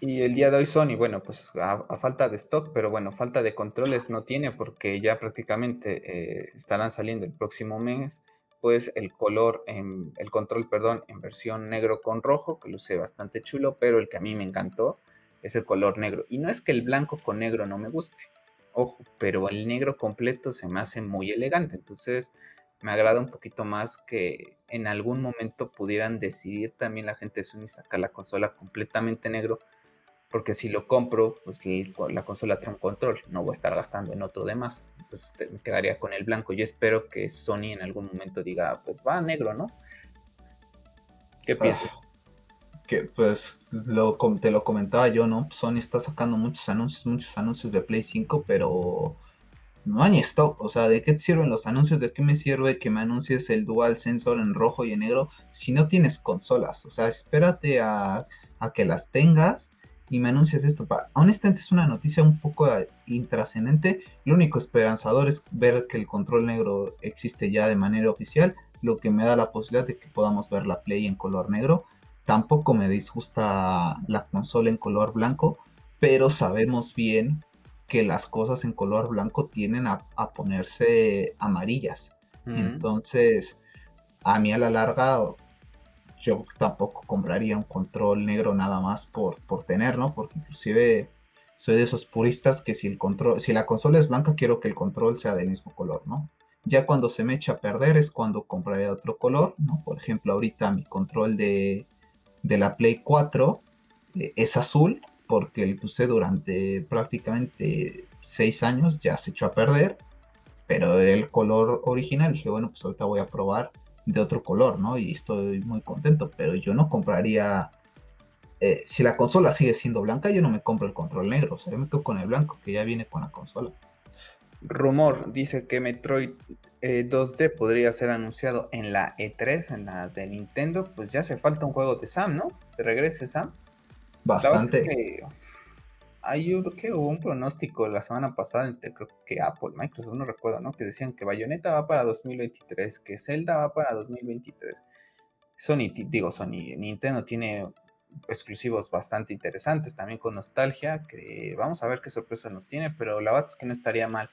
Y el día de hoy Sony, bueno, pues a, falta de stock, pero bueno, falta de controles no tiene porque ya prácticamente eh, estarán saliendo el próximo mes, pues el color, en, el control, perdón, en versión negro con rojo, que luce bastante chulo, pero el que a mí me encantó es el color negro. Y no es que el blanco con negro no me guste, ojo, pero el negro completo se me hace muy elegante, entonces me agrada un poquito más que en algún momento pudieran decidir también la gente de Sony sacar la consola completamente negro, porque si lo compro, pues la consola trae un control, no voy a estar gastando en otro de más, entonces me quedaría con el blanco. Yo espero que Sony en algún momento diga, pues va negro, ¿no? ¿Qué ah, piensas? que pues lo, te lo comentaba yo, ¿no? Sony está sacando muchos anuncios, muchos anuncios de Play 5, pero no hay stock. O sea, ¿de qué te sirven los anuncios? ¿De qué me sirve que me anuncies el Dual Sensor en rojo y en negro si no tienes consolas? O sea, espérate a, que las tengas y me anuncias esto. honestamente es una noticia un poco intrascendente. Lo único esperanzador es ver que el control negro existe ya de manera oficial, lo que me da la posibilidad de que podamos ver la Play en color negro. Tampoco me disgusta la consola en color blanco, pero sabemos bien que las cosas en color blanco tienden a, ponerse amarillas. Entonces, a mí a la larga, yo tampoco compraría un control negro nada más por, por tener, ¿no? Porque inclusive soy de esos puristas que si el control, si la consola es blanca, quiero que el control sea del mismo color, ¿no? Ya cuando se me echa a perder es cuando compraría otro color, ¿no? Por ejemplo, ahorita mi control de, de la Play 4 eh, es azul porque el puse durante prácticamente seis años, ya se echó a perder, pero era el color original. Dije, bueno, pues ahorita voy a probar de otro color, ¿no? Y estoy muy contento, pero yo no compraría, eh, si la consola sigue siendo blanca, yo no me compro el control negro, o sea, yo me quedo con el blanco que ya viene con la consola. Rumor dice que Metroid 2D eh, podría ser anunciado en la E3, en la de Nintendo, pues ya hace falta un juego de Sam, ¿no? Que regrese Sam. Bastante. hay que hubo un pronóstico la semana pasada entre creo que Apple, Microsoft, no recuerdo, ¿no? Que decían que Bayonetta va para 2023, que Zelda va para 2023. Sony, digo Sony, Nintendo tiene exclusivos bastante interesantes, también con nostalgia, que vamos a ver qué sorpresa nos tiene, pero la verdad es que no estaría mal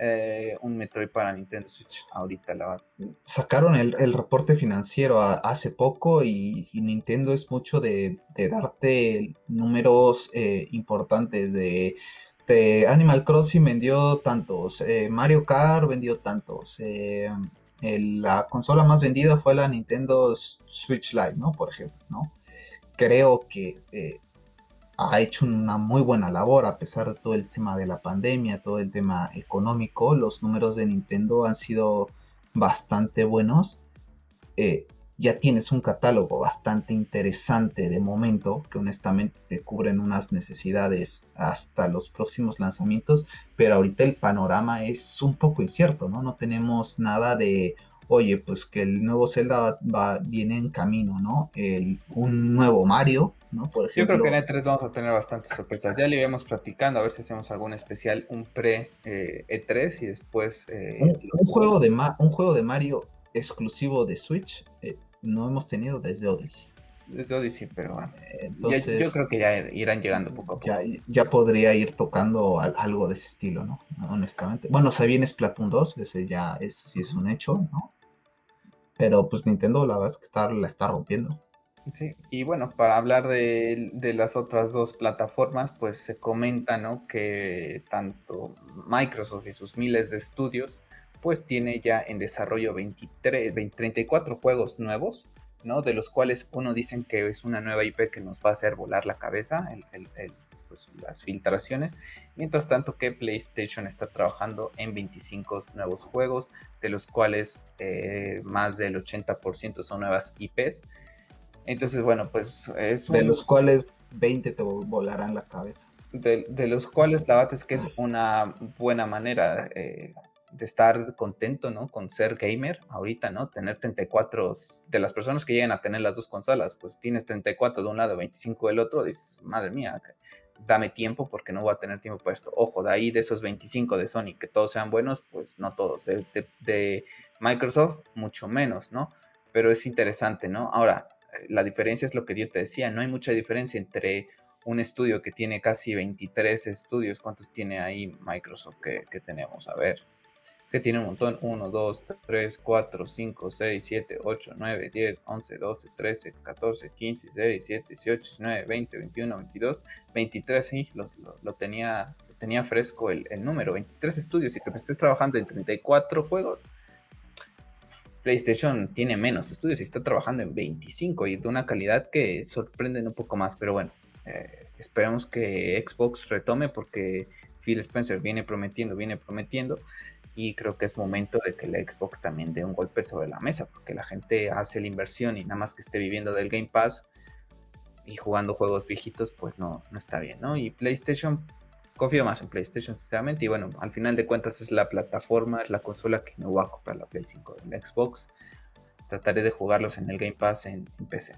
eh, un Metroid para Nintendo Switch ahorita. La Sacaron el, reporte financiero hace poco y, Nintendo es mucho de, darte números eh, importantes de, Animal Crossing vendió tantos, eh, Mario Kart vendió tantos. la consola más vendida fue la Nintendo Switch Lite, ¿no? Por ejemplo, ¿no? Creo que ha hecho una muy buena labor a pesar de todo el tema de la pandemia, todo el tema económico. Los números de Nintendo han sido bastante buenos. Eh, ya tienes un catálogo bastante interesante de momento que honestamente te cubren unas necesidades hasta los próximos lanzamientos, pero ahorita el panorama es un poco incierto, ¿no? No tenemos nada de oye, pues que el nuevo Zelda va, viene en camino, ¿no? Un nuevo Mario, ¿no? Por ejemplo. Yo creo que en E3 vamos a tener bastantes sorpresas. Ya le iremos platicando, a ver si hacemos algún especial, un pre-E3 eh, y después... Eh, un, juego de un juego de Mario exclusivo de Switch eh, no hemos tenido desde Odyssey. Desde Odyssey, pero bueno. Entonces, yo creo que ya irán llegando poco a poco. Ya, podría ir tocando algo de ese estilo, ¿no? Honestamente. Bueno, se viene Splatoon 2, ese ya es, sí es un hecho, ¿no? Pero pues Nintendo la verdad es que está, la está rompiendo. Sí, y bueno, para hablar de, las otras dos plataformas, pues se comenta, ¿no? Que tanto Microsoft y sus miles de estudios, pues tiene ya en desarrollo 23, 34 juegos nuevos, ¿no? De los cuales uno dicen que es una nueva IP que nos va a hacer volar la cabeza, pues, las filtraciones. Mientras tanto que PlayStation está trabajando en 25 nuevos juegos, de los cuales eh, más del 80% son nuevas IPs. Entonces, bueno, pues es... De los cuales 20 te volarán la cabeza. De, los cuales la verdad es que es una buena manera eh, de estar contento, ¿no? Con ser gamer ahorita, ¿no? Tener 34, de las personas que llegan a tener las dos consolas, pues tienes 34 de un lado, 25 del otro, dices, madre mía, dame tiempo porque no voy a tener tiempo para esto. Ojo, de ahí de esos 25 de Sony, que todos sean buenos, pues no todos. De, Microsoft, mucho menos, ¿no? Pero es interesante, ¿no? Ahora, la diferencia es lo que yo te decía, no hay mucha diferencia entre un estudio que tiene casi 23 estudios, ¿cuántos tiene ahí Microsoft que, que tenemos? A ver, que tiene un montón. 1, 2, 3, 4, 5, 6, 7, 8, 9, 10, 11, 12, 13, 14, 15, 16, 17, 18, 19, 20, 21, 22, 23. Sí, lo, lo, tenía, tenía fresco el, el, número. 23 estudios y que estés trabajando en 34 juegos. PlayStation tiene menos estudios y está trabajando en 25 y de una calidad que sorprende un poco más. Pero bueno, eh, esperemos que Xbox retome porque Phil Spencer viene prometiendo, viene prometiendo y creo que es momento de que la Xbox también dé un golpe sobre la mesa, porque la gente hace la inversión y nada más que esté viviendo del Game Pass y jugando juegos viejitos, pues no, no está bien, ¿no? Y PlayStation, confío más en PlayStation, sinceramente, y bueno, al final de cuentas es la plataforma, es la consola que no va a comprar la Play 5 la Xbox. Trataré de jugarlos en el Game Pass en, PC.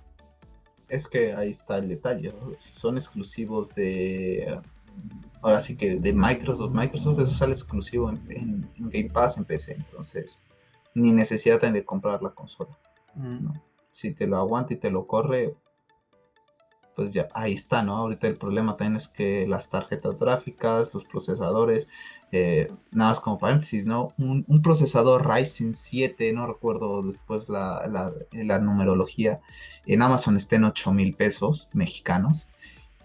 Es que ahí está el detalle, son exclusivos de ahora sí que de Microsoft, Microsoft eso sale exclusivo en, Game Pass en PC, entonces ni necesidad de comprar la consola. Mm. Si te lo aguanta y te lo corre, pues ya ahí está, ¿no? Ahorita el problema también es que las tarjetas gráficas, los procesadores, eh, nada más como paréntesis, ¿no? Un, procesador Ryzen 7, no recuerdo después la, la, la numerología, en Amazon está en 8 mil pesos mexicanos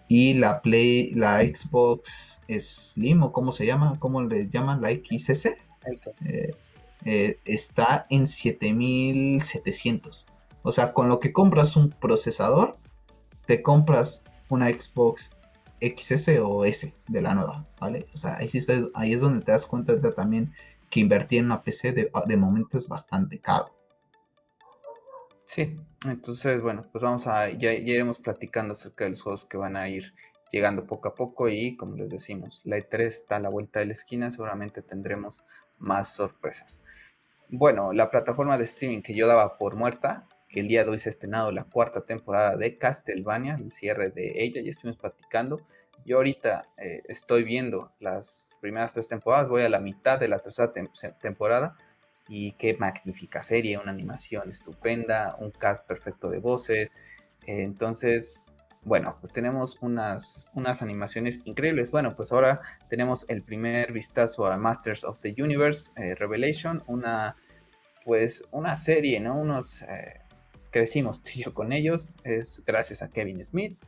y la Play, la Xbox Slim o cómo se llama, cómo le llaman, la XS, eh, eh, está en 7700. O sea, con lo que compras un procesador, te compras una Xbox XS o S de la nueva, ¿vale? O sea, ahí, ahí es donde te das cuenta también que invertir en una PC de, de momento es bastante caro. Sí, entonces, bueno, pues vamos a, ya, iremos platicando acerca de los juegos que van a ir llegando poco a poco y como les decimos, la E3 está a la vuelta de la esquina, seguramente tendremos más sorpresas. Bueno, la plataforma de streaming que yo daba por muerta, que el día de hoy se ha estrenado la cuarta temporada de Castlevania, el cierre de ella, ya estuvimos platicando, Yo ahorita eh, estoy viendo las primeras tres temporadas, voy a la mitad de la tercera temporada y qué magnífica serie, una animación estupenda, un cast perfecto de voces. Entonces, bueno, pues tenemos unas, unas animaciones increíbles. Bueno, pues ahora tenemos el primer vistazo a Masters of the Universe eh, Revelation, una pues una serie, ¿no? Unos eh, crecimos tío con ellos, es gracias a Kevin Smith.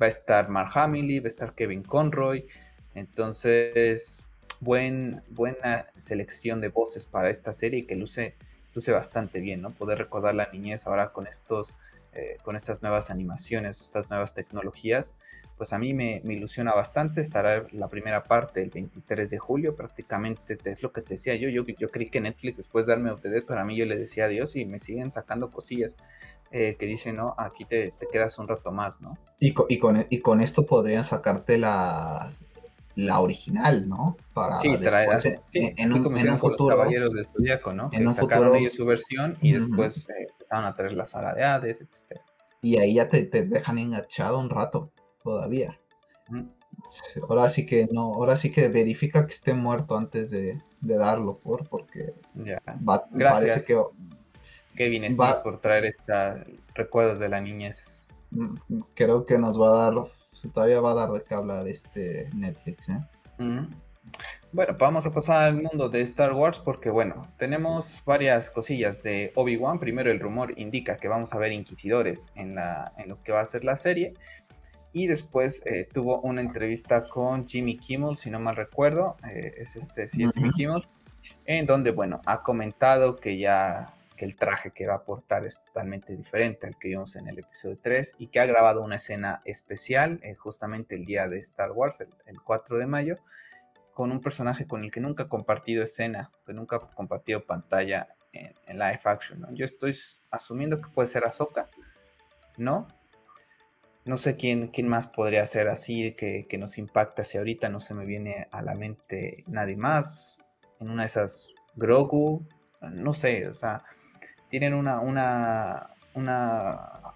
Va a estar Mark Hamill, va a estar Kevin Conroy. Entonces, buen, buena selección de voces para esta serie que luce, luce bastante bien, ¿no? Poder recordar la niñez ahora con estos, eh, con estas nuevas animaciones, estas nuevas tecnologías, pues a mí me, ilusiona bastante. Estará la primera parte el 23 de julio, prácticamente es lo que te decía yo. Yo, yo creí que Netflix después de darme update, para mí yo le decía adiós y me siguen sacando cosillas. Eh, que dicen, no, aquí te, quedas un rato más, ¿no? Y con, y con, y con esto podrían sacarte las, la original, ¿no? Para sí, después, en, un, como en un futuro, los Caballeros de Zodíaco, ¿no? Que sacaron ellos su versión y después eh, empezaron a traer la saga de Hades, etc. Y ahí ya te, dejan enganchado un rato todavía. Ahora sí que no, ahora sí que verifica que esté muerto antes de, darlo, por porque ya. Gracias. parece que Kevin Smith por traer esta recuerdos de la niñez. Mm, creo que nos va a dar todavía va a dar de qué hablar este Netflix, ¿eh? Bueno, vamos a pasar al mundo de Star Wars porque, bueno, tenemos varias cosillas de Obi-Wan. Primero, el rumor indica que vamos a ver inquisidores en, la, en lo que va a ser la serie. Y después eh, tuvo una entrevista con Jimmy Kimmel, si no mal recuerdo. Eh, es este, sí, es Jimmy Kimmel. En donde, bueno, ha comentado que ya que el traje que va a portar es totalmente diferente al que vimos en el episodio 3 y que ha grabado una escena especial eh, justamente el día de Star Wars, el, 4 de mayo, con un personaje con el que nunca ha compartido escena, que nunca ha compartido pantalla en, live action. Yo estoy asumiendo que puede ser Ahsoka, ¿no? No sé quién, quién más podría ser así, que, que nos impacta si ahorita no se me viene a la mente nadie más. En una de esas, Grogu, no sé, o sea, tienen una, una, una,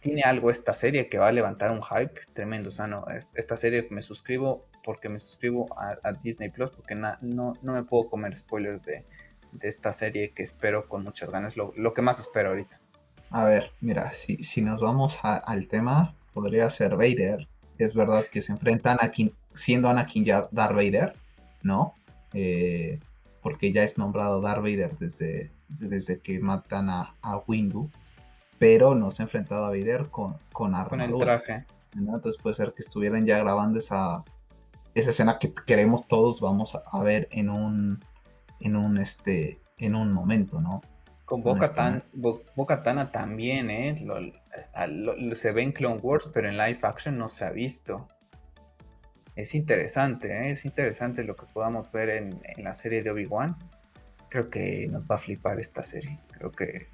tiene algo esta serie que va a levantar un hype tremendo. O sea, no, esta serie me suscribo porque me suscribo a, Disney Plus, porque no, no me puedo comer spoilers de, esta serie que espero con muchas ganas, lo, que más espero ahorita. A ver, mira, si, si nos vamos al tema, podría ser Vader. Es verdad que se enfrentan a siendo Anakin ya Darth Vader, ¿no? Eh, porque ya es nombrado Darth Vader desde, desde que matan a, Windu, pero no se ha enfrentado a Vader con, con armadura. Con el traje. Entonces puede ser que estuvieran ya grabando esa, esa escena que queremos todos vamos a, ver en un, en un, este, en un momento, ¿no? Con Boca, Tan, Tana también, ¿eh? se ve en Clone Wars, pero en live action no se ha visto es interesante, ¿eh? es interesante lo que podamos ver en, la serie de Obi-Wan. Creo que nos va a flipar esta serie. Creo que,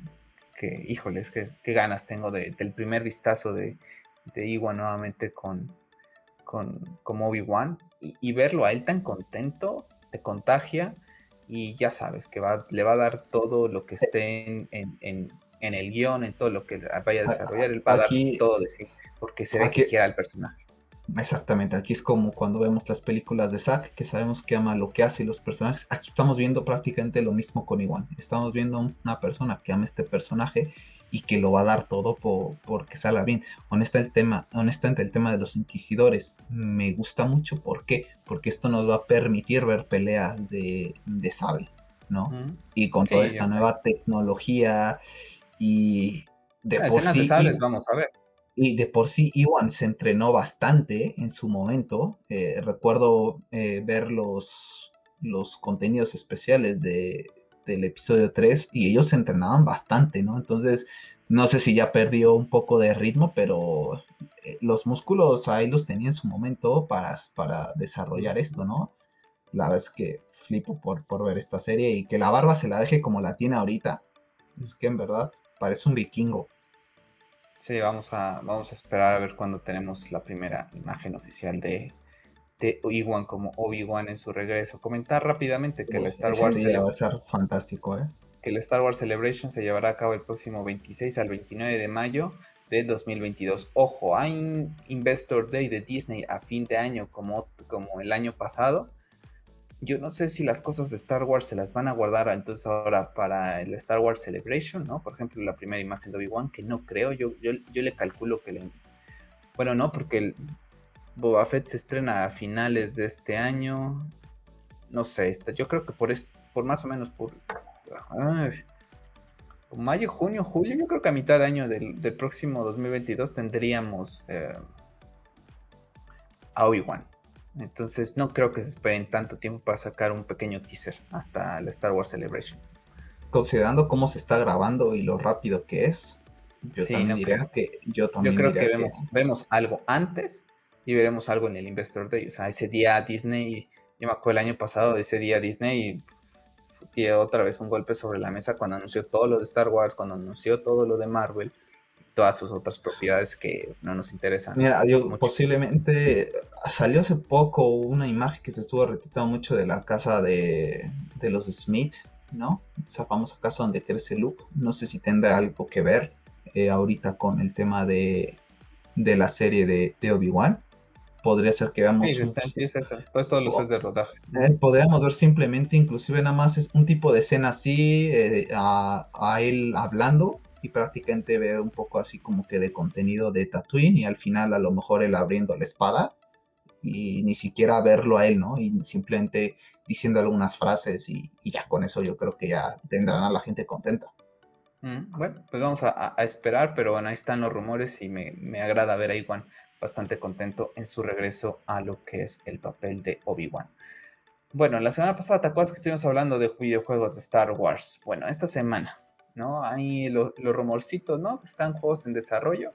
que híjoles, qué, ganas tengo del primer vistazo de, de Iwan nuevamente con, con Obi-Wan y, verlo a él tan contento, te contagia y ya sabes que va, le va a dar todo lo que esté en, en, en, el guion, en todo lo que vaya a desarrollar, él va a dar todo de sí, porque se ve que quiera el personaje. Exactamente, aquí es como cuando vemos las películas de Zack, que sabemos que ama lo que hace y los personajes. Aquí estamos viendo prácticamente lo mismo con Iwan. Estamos viendo una persona que ama este personaje y que lo va a dar todo por, porque salga bien. Honesta el tema, honestamente, el tema de los inquisidores me gusta mucho. ¿Por qué? Porque esto nos va a permitir ver peleas de, de sable, ¿no? Y con toda esta nueva tecnología y de ah, por sí, de vamos a ver y de por sí Iwan se entrenó bastante en su momento. Eh, recuerdo eh, ver los, los contenidos especiales de, del episodio 3 y ellos entrenaban bastante, ¿no? Entonces, no sé si ya perdió un poco de ritmo, pero eh, los músculos ahí los tenía en su momento para, para desarrollar esto, ¿no? La verdad es que flipo por, por ver esta serie y que la barba se la deje como la tiene ahorita. Es que en verdad parece un vikingo. Sí, vamos a, vamos a esperar a ver cuando tenemos la primera imagen oficial de, de Obi-Wan como Obi-Wan en su regreso. Comentar rápidamente que el Star Wars... va a ser fantástico, ¿eh? Que el Star Wars Celebration se llevará a cabo el próximo 26 al 29 de mayo. de 2022. Ojo, hay Investor Day de Disney a fin de año como, como el año pasado. Yo no sé si las cosas de Star Wars se las van a guardar entonces ahora para el Star Wars Celebration, ¿no? Por ejemplo, la primera imagen de Obi-Wan, que no creo, yo, yo, yo le calculo que le... Bueno, no, porque el Boba Fett se estrena a finales de este año. No sé, yo creo que por, por más o menos por mayo, junio, julio, yo creo que a mitad de año del, próximo 2022 tendríamos eh, a Obi-Wan. Entonces no creo que se esperen tanto tiempo para sacar un pequeño teaser hasta la Star Wars Celebration. Considerando cómo se está grabando y lo rápido que es, yo también diría que yo también creo que, vemos, vemos algo antes y veremos algo en el Investor Day. O sea, ese día Disney, yo me acuerdo el año pasado, ese día Disney y otra vez un golpe sobre la mesa cuando anunció todo lo de Star Wars, cuando anunció todo lo de Marvel, todas sus otras propiedades que no nos interesan. Mira, yo posiblemente salió hace poco una imagen que se estuvo retitando mucho de la casa de, los Smith, ¿no? Esa famosa casa donde crece Luke. No sé si tendrá algo que ver eh, ahorita con el tema de, de la serie de, de Obi-Wan podría ser que veamos... Sí, es eso. Pues todos los de rodaje. Eh, podríamos ver simplemente, inclusive nada más es un tipo de escena así, eh, a, él hablando y prácticamente ver un poco así como que de contenido de Tatooine y al final a lo mejor él abriendo la espada y ni siquiera verlo a él, ¿no? Y simplemente diciendo algunas frases y, ya con eso yo creo que ya tendrán a la gente contenta. Mm, bueno, pues vamos a, esperar, pero bueno, ahí están los rumores y me, me agrada ver a Iwan bastante contento en su regreso a lo que es el papel de Obi-Wan. Bueno, la semana pasada, ¿te acuerdas que estuvimos hablando de videojuegos de Star Wars? Bueno, esta semana, ¿no? Hay los rumorcitos, ¿no? Están juegos en desarrollo.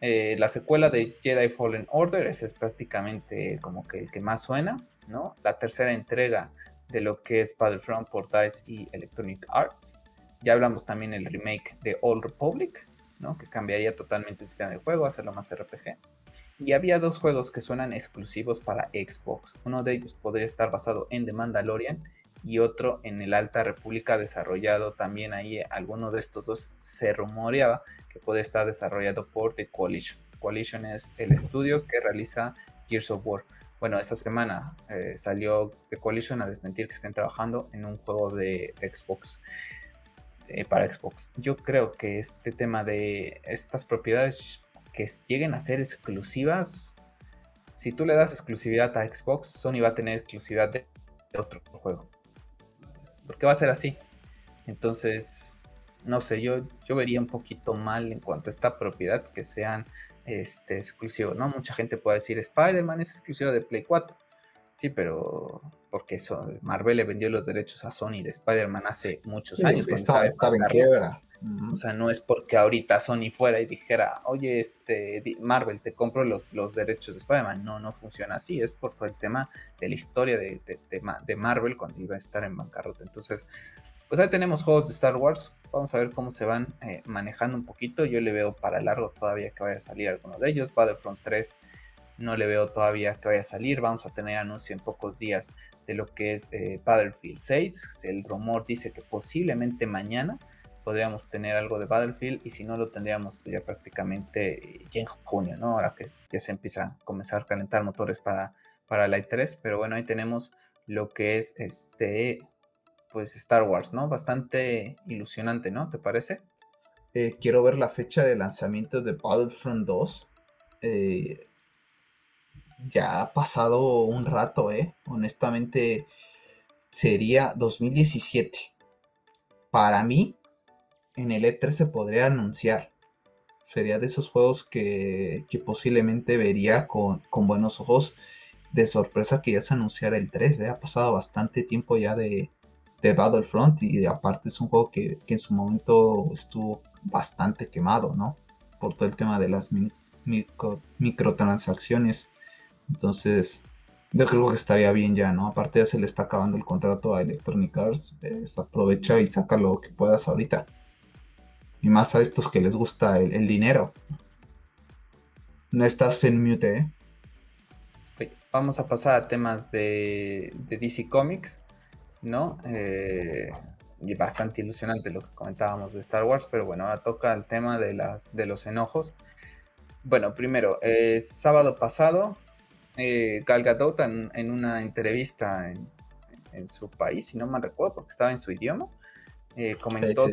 Eh, la secuela de Jedi Fallen Order, ese es prácticamente como que el que más suena, ¿no? La tercera entrega de lo que es Battlefront por y Electronic Arts. Ya hablamos también el remake de Old Republic, que cambiaría totalmente el sistema de juego, hacerlo más RPG. Y había dos juegos que suenan exclusivos para Xbox. Uno de ellos podría estar basado en The Mandalorian y otro en el Alta República desarrollado también ahí. Alguno de estos dos se rumoreaba que puede estar desarrollado por The Coalition. Coalition es el estudio que realiza Gears of War. Bueno, esta semana eh, salió The Coalition a desmentir que estén trabajando en un juego de Xbox. Eh, para Xbox. Yo creo que este tema de estas propiedades que lleguen a ser exclusivas, si tú le das exclusividad a Xbox, Sony va a tener exclusividad de otro juego. Porque va a ser así. Entonces, no sé, yo, yo vería un poquito mal en cuanto a esta propiedad que sean este, exclusivos, ¿no? Mucha gente puede decir Spider-Man es exclusivo de Play 4. Sí, pero porque Marvel le vendió los derechos a Sony de Spider-Man hace muchos años. Estaba, estaba en quiebra. O sea, no es porque ahorita Sony fuera y dijera, oye, este Marvel, te compro los, los derechos de Spider-Man. No, no funciona así. Es por el tema de la historia de, de, Marvel cuando iba a estar en bancarrota. Entonces, pues ahí tenemos juegos de Star Wars. Vamos a ver cómo se van eh, manejando un poquito. Yo le veo para largo todavía que vaya a salir alguno de ellos. Battlefront 3 no le veo todavía que vaya a salir. Vamos a tener anuncio en pocos días de lo que es eh, Battlefield 6. El rumor dice que posiblemente mañana podríamos tener algo de Battlefield y si no lo tendríamos pues, ya prácticamente ya en junio, ¿no? Ahora que ya se empieza a comenzar a calentar motores para, para la i3, pero bueno, ahí tenemos lo que es este, pues Star Wars, ¿no? Bastante ilusionante, ¿no? ¿Te parece? Eh, quiero ver la fecha de lanzamiento de Battlefront 2. Eh, ya ha pasado un rato, ¿eh? Honestamente, sería 2017. Para mí, en el E3 se podría anunciar. Sería de esos juegos que, posiblemente vería con, buenos ojos de sorpresa que ya se anunciara el 3. ¿eh? Ha pasado bastante tiempo ya de, Battlefront y de, aparte es un juego que, en su momento estuvo bastante quemado, ¿no? Por todo el tema de las microtransacciones entonces, yo creo que estaría bien ya, ¿no? Aparte ya se le está acabando el contrato a Electronic Arts, pues, aprovecha y saca lo que puedas ahorita. Y más a estos que les gusta el, dinero. No estás en mute, ¿eh? Vamos a pasar a temas de, DC Comics, ¿no? Eh, y bastante ilusionante lo que comentábamos de Star Wars, pero bueno, ahora toca el tema de, las, de los enojos. Bueno, primero, eh, sábado pasado, eh, Gal Gadot en, una entrevista en, su país, si no me recuerdo, porque estaba en su idioma, eh, comentó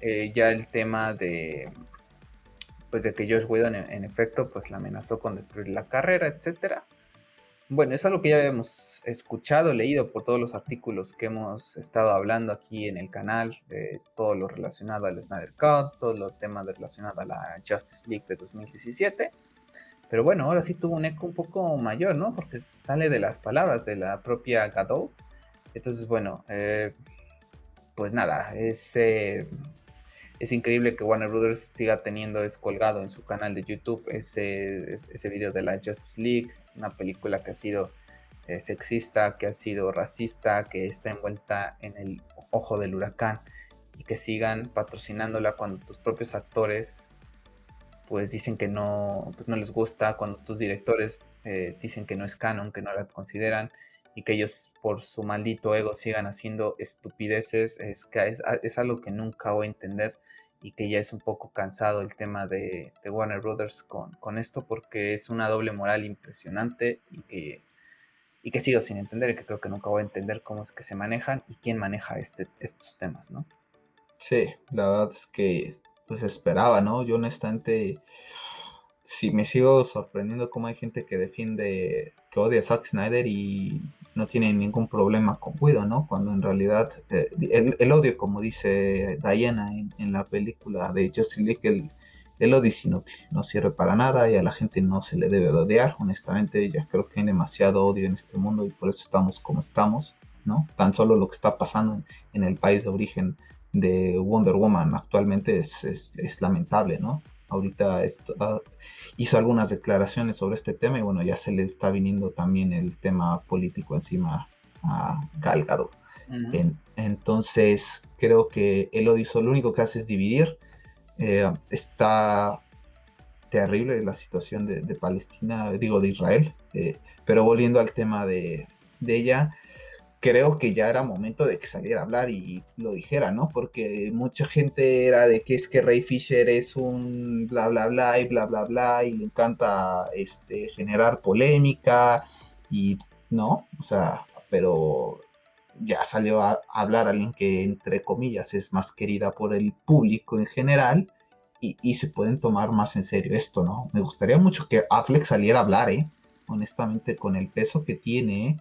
eh, ya el tema de pues de que Josh Whedon en, efecto pues la amenazó con destruir la carrera, etcétera. Bueno, es algo que ya habíamos escuchado, leído por todos los artículos que hemos estado hablando aquí en el canal, de todo lo relacionado al Snyder Cut, todo los temas relacionados a la Justice League de 2017. Pero bueno, ahora sí tuvo un eco un poco mayor, ¿no? Porque sale de las palabras de la propia Gadot. Entonces, bueno, eh, pues nada, es, eh, es increíble que Warner Brothers siga teniendo es colgado en su canal de YouTube ese, ese video de la Justice League, una película que ha sido eh, sexista, que ha sido racista, que está envuelta en el ojo del huracán y que sigan patrocinándola cuando tus propios actores pues dicen que no, pues no les gusta, cuando tus directores eh, dicen que no es canon, que no la consideran y que ellos por su maldito ego sigan haciendo estupideces, es, que es, es algo que nunca voy a entender y que ya es un poco cansado el tema de, Warner Brothers con, con, esto porque es una doble moral impresionante y que, y que sigo sin entender y que creo que nunca voy a entender cómo es que se manejan y quién maneja este, estos temas, ¿no? Sí, la verdad es que pues esperaba, ¿no? Yo honestamente sí me sigo sorprendiendo cómo hay gente que defiende, que odia a Zack Snyder y no tiene ningún problema con Guido, ¿no? Cuando en realidad eh, el, odio, como dice Diana en, la película de Justice League, el, el, odio es inútil, no sirve para nada y a la gente no se le debe de odiar. Honestamente, ya creo que hay demasiado odio en este mundo y por eso estamos como estamos, ¿no? Tan solo lo que está pasando en, el país de origen de Wonder Woman actualmente es, es lamentable, ¿no? ahorita ah, hizo algunas declaraciones sobre este tema y bueno, ya se le está viniendo también el tema político encima a Galgado. entonces, creo que él lo único que hace es dividir. Eh, está terrible la situación de, Palestina, digo de Israel, eh, pero volviendo al tema de, de ella, creo que ya era momento de que saliera a hablar y lo dijera, ¿no? Porque mucha gente era de que es que Ray Fisher es un bla bla bla y bla bla bla y le encanta este generar polémica y no, o sea, pero ya salió a hablar alguien que entre comillas es más querida por el público en general y, se pueden tomar más en serio esto, ¿no? Me gustaría mucho que Affleck saliera a hablar, ¿eh? Honestamente, con el peso que tiene,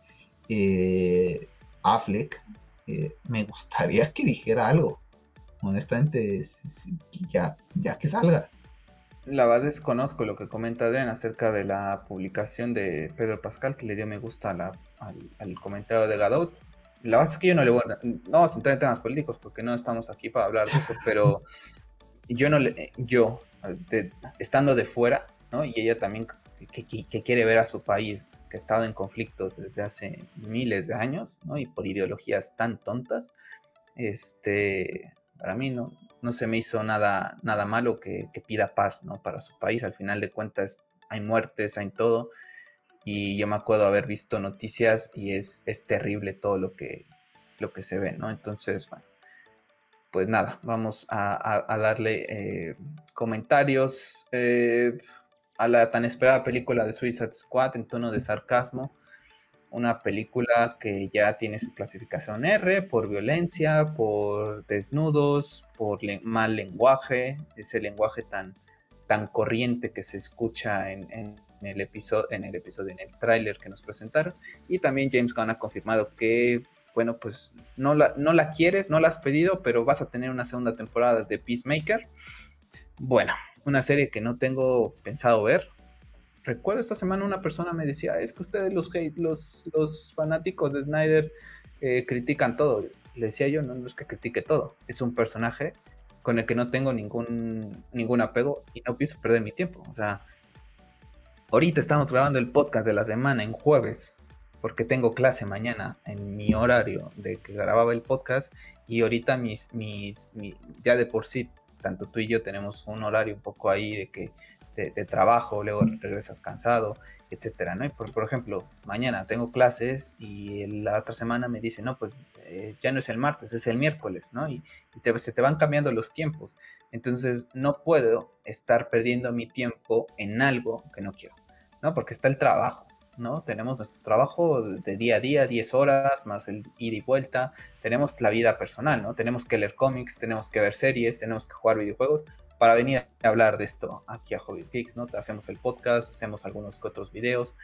eh, Affleck, eh, me gustaría que dijera algo. Honestamente, ya, ya que salga. La verdad desconozco lo que comenta Adrián acerca de la publicación de Pedro Pascal que le dio me gusta al, comentario de Gadot. La verdad es que yo no le voy a, no vamos a entrar en temas políticos porque no estamos aquí para hablar de eso, pero yo no le, yo, estando de fuera, ¿no? Y ella también que, quiere ver a su país, que ha estado en conflicto desde hace miles de años, ¿no? Y por ideologías tan tontas, este, para mí no, no se me hizo nada, nada malo que, pida paz, ¿no? Para su país, al final de cuentas hay muertes, hay todo, y yo me acuerdo haber visto noticias y es, es terrible todo lo que, lo que se ve, ¿no? Entonces, bueno, pues nada, vamos a, darle eh, comentarios. Eh, a la tan esperada película de Suicide Squad en tono de sarcasmo. Una película que ya tiene su clasificación R por violencia, por desnudos, por mal lenguaje, ese lenguaje tan, tan corriente que se escucha en, el episodio, en el episodio, en el tráiler que nos presentaron. Y también James Gunn ha confirmado que, bueno, pues no la, no la quieres, no la has pedido, pero vas a tener una segunda temporada de Peacemaker. Bueno, una serie que no tengo pensado ver. Recuerdo esta semana una persona me decía, es que ustedes los, los, los fanáticos de Snyder eh, critican todo. Le decía yo, no, es que critique todo, es un personaje con el que no tengo ningún, ningún apego y no pienso perder mi tiempo. O sea, ahorita estamos grabando el podcast de la semana en jueves, porque tengo clase mañana en mi horario de que grababa el podcast y ahorita mis, mis ya de por sí tanto tú y yo tenemos un horario un poco ahí de que de, trabajo, luego regresas cansado, etcétera, ¿no? Y por, por, ejemplo, mañana tengo clases y la otra semana me dice, no, pues eh, ya no es el martes, es el miércoles, ¿no? Y, se te van cambiando los tiempos. Entonces, no puedo estar perdiendo mi tiempo en algo que no quiero, ¿no? Porque está el trabajo, ¿no? Tenemos nuestro trabajo de día a día, 10 horas, más el ida y vuelta. Tenemos la vida personal, ¿no? Tenemos que leer cómics, tenemos que ver series, tenemos que jugar videojuegos para venir a hablar de esto aquí a Hobbit Geeks, ¿no? Hacemos el podcast, hacemos algunos otros videos.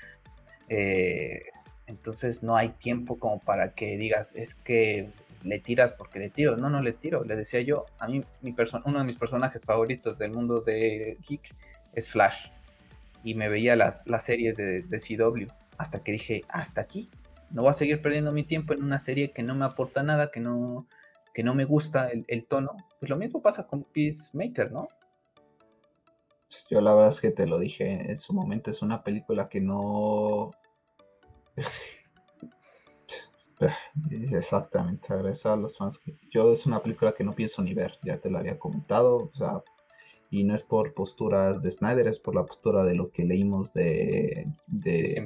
Eh, entonces no hay tiempo como para que digas, es que le tiras porque le tiro. No, no le tiro. Le decía yo, a mí mi uno de mis personajes favoritos del mundo de Geek es Flash. Y me veía las, las series de, CW. Hasta que dije, hasta aquí. No voy a seguir perdiendo mi tiempo en una serie que no me aporta nada, que no, que no me gusta el, tono, pues lo mismo pasa con Peacemaker, ¿no? Yo la verdad es que te lo dije en su momento, es una película que no... Exactamente, agradecer a los fans. Yo es una película que no pienso ni ver, ya te lo había comentado, o sea, y no es por posturas de Snyder, es por la postura de lo que leímos de,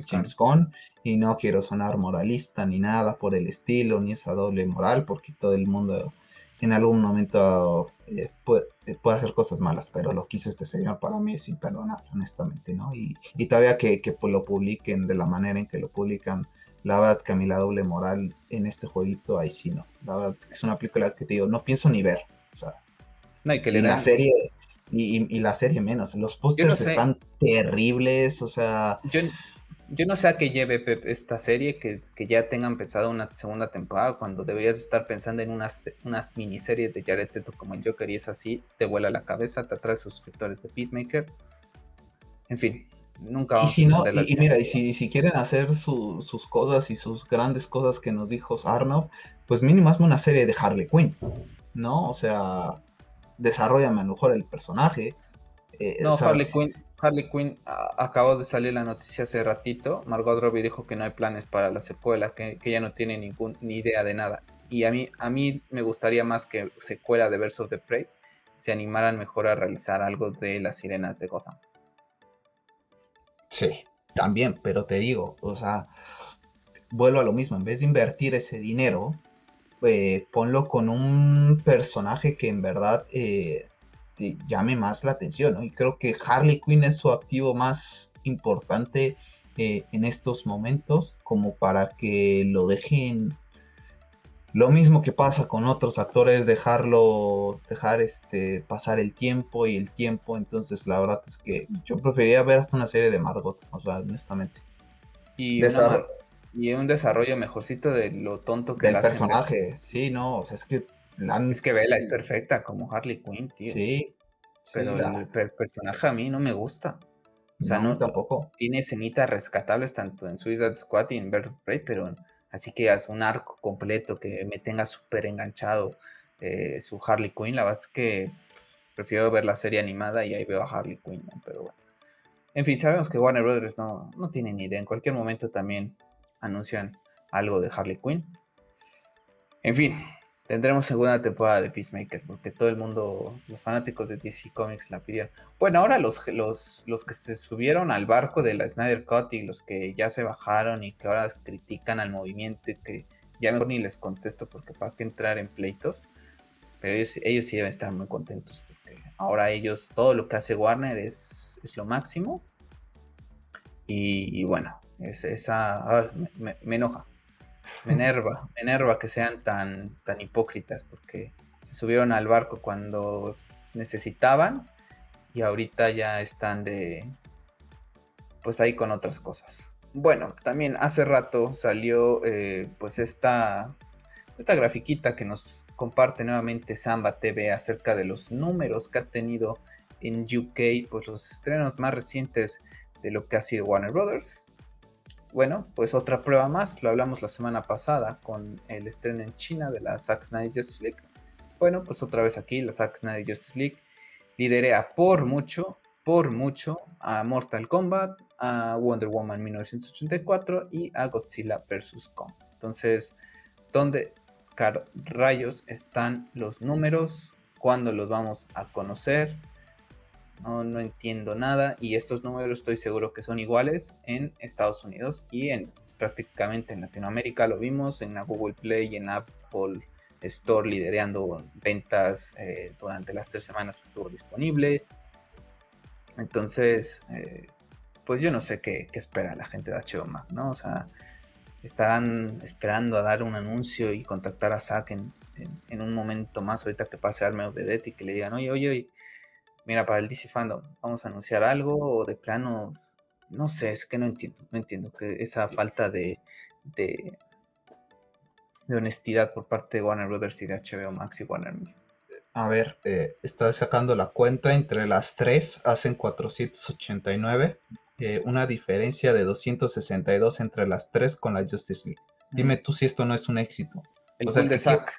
James, Gunn. Y no quiero sonar moralista ni nada por el estilo, ni esa doble moral, porque todo el mundo en algún momento eh, puede, hacer cosas malas, pero lo que hizo este señor para mí es imperdonable, honestamente, ¿no? Y, todavía que, que lo publiquen de la manera en que lo publican, la verdad es que a mí la doble moral en este jueguito, ahí sí no. La verdad es que es una película que te digo, no pienso ni ver. O sea, no, que le la serie y, la serie menos. Los pósters están terribles, o sea... Yo, yo no sé a qué lleve esta serie, que, ya tenga empezado una segunda temporada, cuando deberías estar pensando en unas, unas miniseries de Jared Leto como el Joker y es así, te vuela la cabeza, te atrae suscriptores de Peacemaker. En fin, nunca vamos y si no, y, mira, y si, si quieren hacer sus cosas y sus grandes cosas que nos dijo Arnold, pues mínimo hazme una serie de Harley Quinn, ¿no? O sea, desarrolla mejor el personaje. Eh, no, Harley Quinn, Harley Quinn acabó de salir la noticia hace ratito. Margot Robbie dijo que no hay planes para la secuela, que, que ella no tiene ningún, ni idea de nada. Y a mí, a mí me gustaría más que secuela de Verse of the Prey se animaran mejor a realizar algo de las sirenas de Gotham. Sí, también, pero te digo, o sea, vuelvo a lo mismo, en vez de invertir ese dinero, eh, ponlo con un personaje que en verdad eh, te llame más la atención, Y creo que Harley Quinn es su activo más importante eh, en estos momentos, como para que lo dejen. Lo mismo que pasa con otros actores, dejarlo, dejar este, pasar el tiempo y el tiempo. Entonces, la verdad es que yo preferiría ver hasta una serie de Margot, o sea, honestamente. Y y un desarrollo mejorcito de lo tonto que el personaje. Sí, no, o sea, es que es que Bella es perfecta como Harley Quinn, tío. Sí. Pero el, personaje a mí no me gusta. O sea, no, tampoco. Tiene escenitas rescatables tanto en Suicide Squad y en Bird Prey, pero así que haz un arco completo que me tenga súper enganchado eh, su Harley Quinn. La verdad es que prefiero ver la serie animada y ahí veo a Harley Quinn, pero bueno. En fin, sabemos que Warner Brothers no, no tiene ni idea. En cualquier momento también anuncian algo de Harley Quinn. En fin, tendremos segunda temporada de Peacemaker, porque todo el mundo, los fanáticos de DC Comics la pidieron. Bueno, ahora los, los, los que se subieron al barco de la Snyder Cut y los que ya se bajaron y que ahora critican al movimiento y que ya mejor ni les contesto porque para qué entrar en pleitos, pero ellos, sí deben estar muy contentos porque ahora ellos, todo lo que hace Warner es, es lo máximo. y bueno, es, esa me, enoja, me enerva, me enerva que sean tan, tan hipócritas porque se subieron al barco cuando necesitaban y ahorita ya están de pues ahí con otras cosas. Bueno, también hace rato salió eh, pues esta, esta grafiquita que nos comparte nuevamente Samba TV acerca de los números que ha tenido en UK, pues los estrenos más recientes de lo que ha sido Warner Brothers bueno, pues otra prueba más, lo hablamos la semana pasada con el estreno en China de la Zack Snyder Justice League. Bueno, pues otra vez aquí la Zack Snyder Justice League liderea por mucho, por mucho a Mortal Kombat, a Wonder Woman 1984 y a Godzilla vs. Kong. Entonces, ¿dónde rayos están los números? ¿Cuándo los vamos a conocer? No, no entiendo nada y estos números estoy seguro que son iguales en Estados Unidos y en prácticamente en Latinoamérica lo vimos en la Google Play y en Apple Store liderando ventas eh, durante las tres semanas que estuvo disponible. Entonces, eh, pues yo no sé qué, espera la gente de HBO ¿no? O sea, estarán esperando a dar un anuncio y contactar a Zack en, un momento más, ahorita que pase the Dead y que le digan, oye, oye, mira, para el DC Fandom, vamos a anunciar algo o de plano, no sé, es que no entiendo, no entiendo que esa falta de, de, honestidad por parte de Warner Brothers y de HBO Max y Warner Media. A ver, eh, estoy sacando la cuenta, entre las tres hacen 489 una diferencia de 262 entre las tres con la Justice League. Dime tú si esto no es un éxito. El, o de Zack.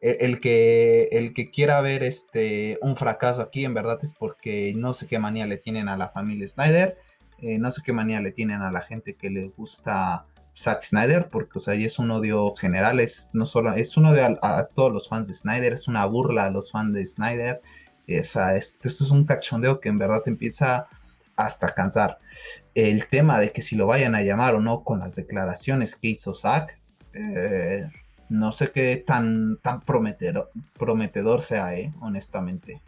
El, que, el que quiera ver este, un fracaso aquí, en verdad es porque no sé qué manía le tienen a la familia Snyder, eh, no sé qué manía le tienen a la gente que le gusta Zack Snyder, porque o sea, es un odio general, es no solo, es un odio a, todos los fans de Snyder, es una burla a los fans de Snyder. esto es un cachondeo que en verdad empieza hasta cansar. El tema de que si lo vayan a llamar o no con las declaraciones que hizo Zack, eh, no sé qué tan, tan prometedor, prometedor sea, eh, honestamente.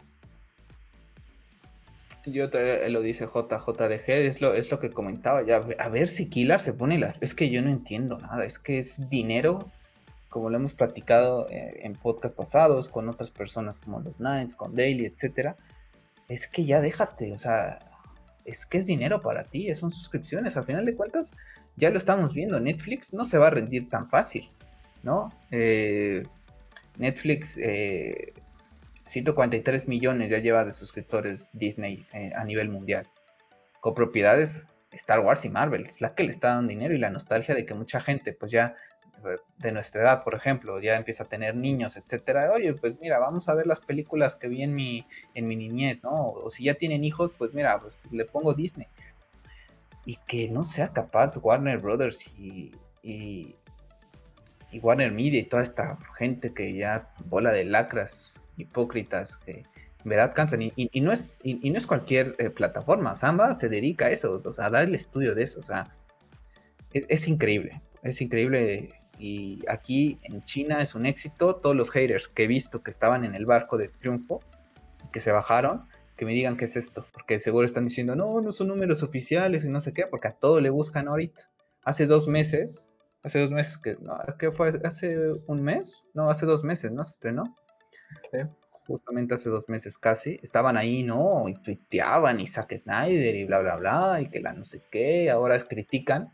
Yo te lo dice JJDG, es lo, es lo que comentaba ya. A ver si Killar se pone las. Es que yo no entiendo nada, es que es dinero, como lo hemos platicado eh, en podcast pasados, con otras personas como los Knights, con Daily, etcétera. Es que ya déjate, o sea, es que es dinero para ti, son suscripciones. Al final de cuentas, ya lo estamos viendo. Netflix no se va a rendir tan fácil, ¿no? Eh, Netflix, 143 eh, millones ya lleva de suscriptores Disney eh, a nivel mundial. Con propiedades Star Wars y Marvel. Es la que le está dando dinero y la nostalgia de que mucha gente, pues ya de nuestra edad, por ejemplo, ya empieza a tener niños, etcétera, oye, pues mira, vamos a ver las películas que vi en mi, en mi niñez, ¿no? O si ya tienen hijos, pues mira, pues le pongo Disney. Y que no sea capaz Warner Brothers y, Warner Media y toda esta gente que ya bola de lacras hipócritas que en verdad cansan. Y, no, es, y, no es cualquier eh, plataforma, Samba se dedica a eso, o sea, a dar el estudio de eso, o sea, es, es increíble, es increíble y aquí en China es un éxito. Todos los haters que he visto que estaban en el barco de triunfo, que se bajaron, que me digan qué es esto, porque seguro están diciendo, no, no son números oficiales y no sé qué, porque a todo le buscan ahorita. Hace dos meses, hace dos meses que, ¿qué fue? ¿Hace un mes? No, hace dos meses, ¿no? Se estrenó. Justamente hace dos meses casi, estaban ahí, ¿no? Y tuiteaban y Zack Snyder y bla, bla, bla, y que la no sé qué, ahora critican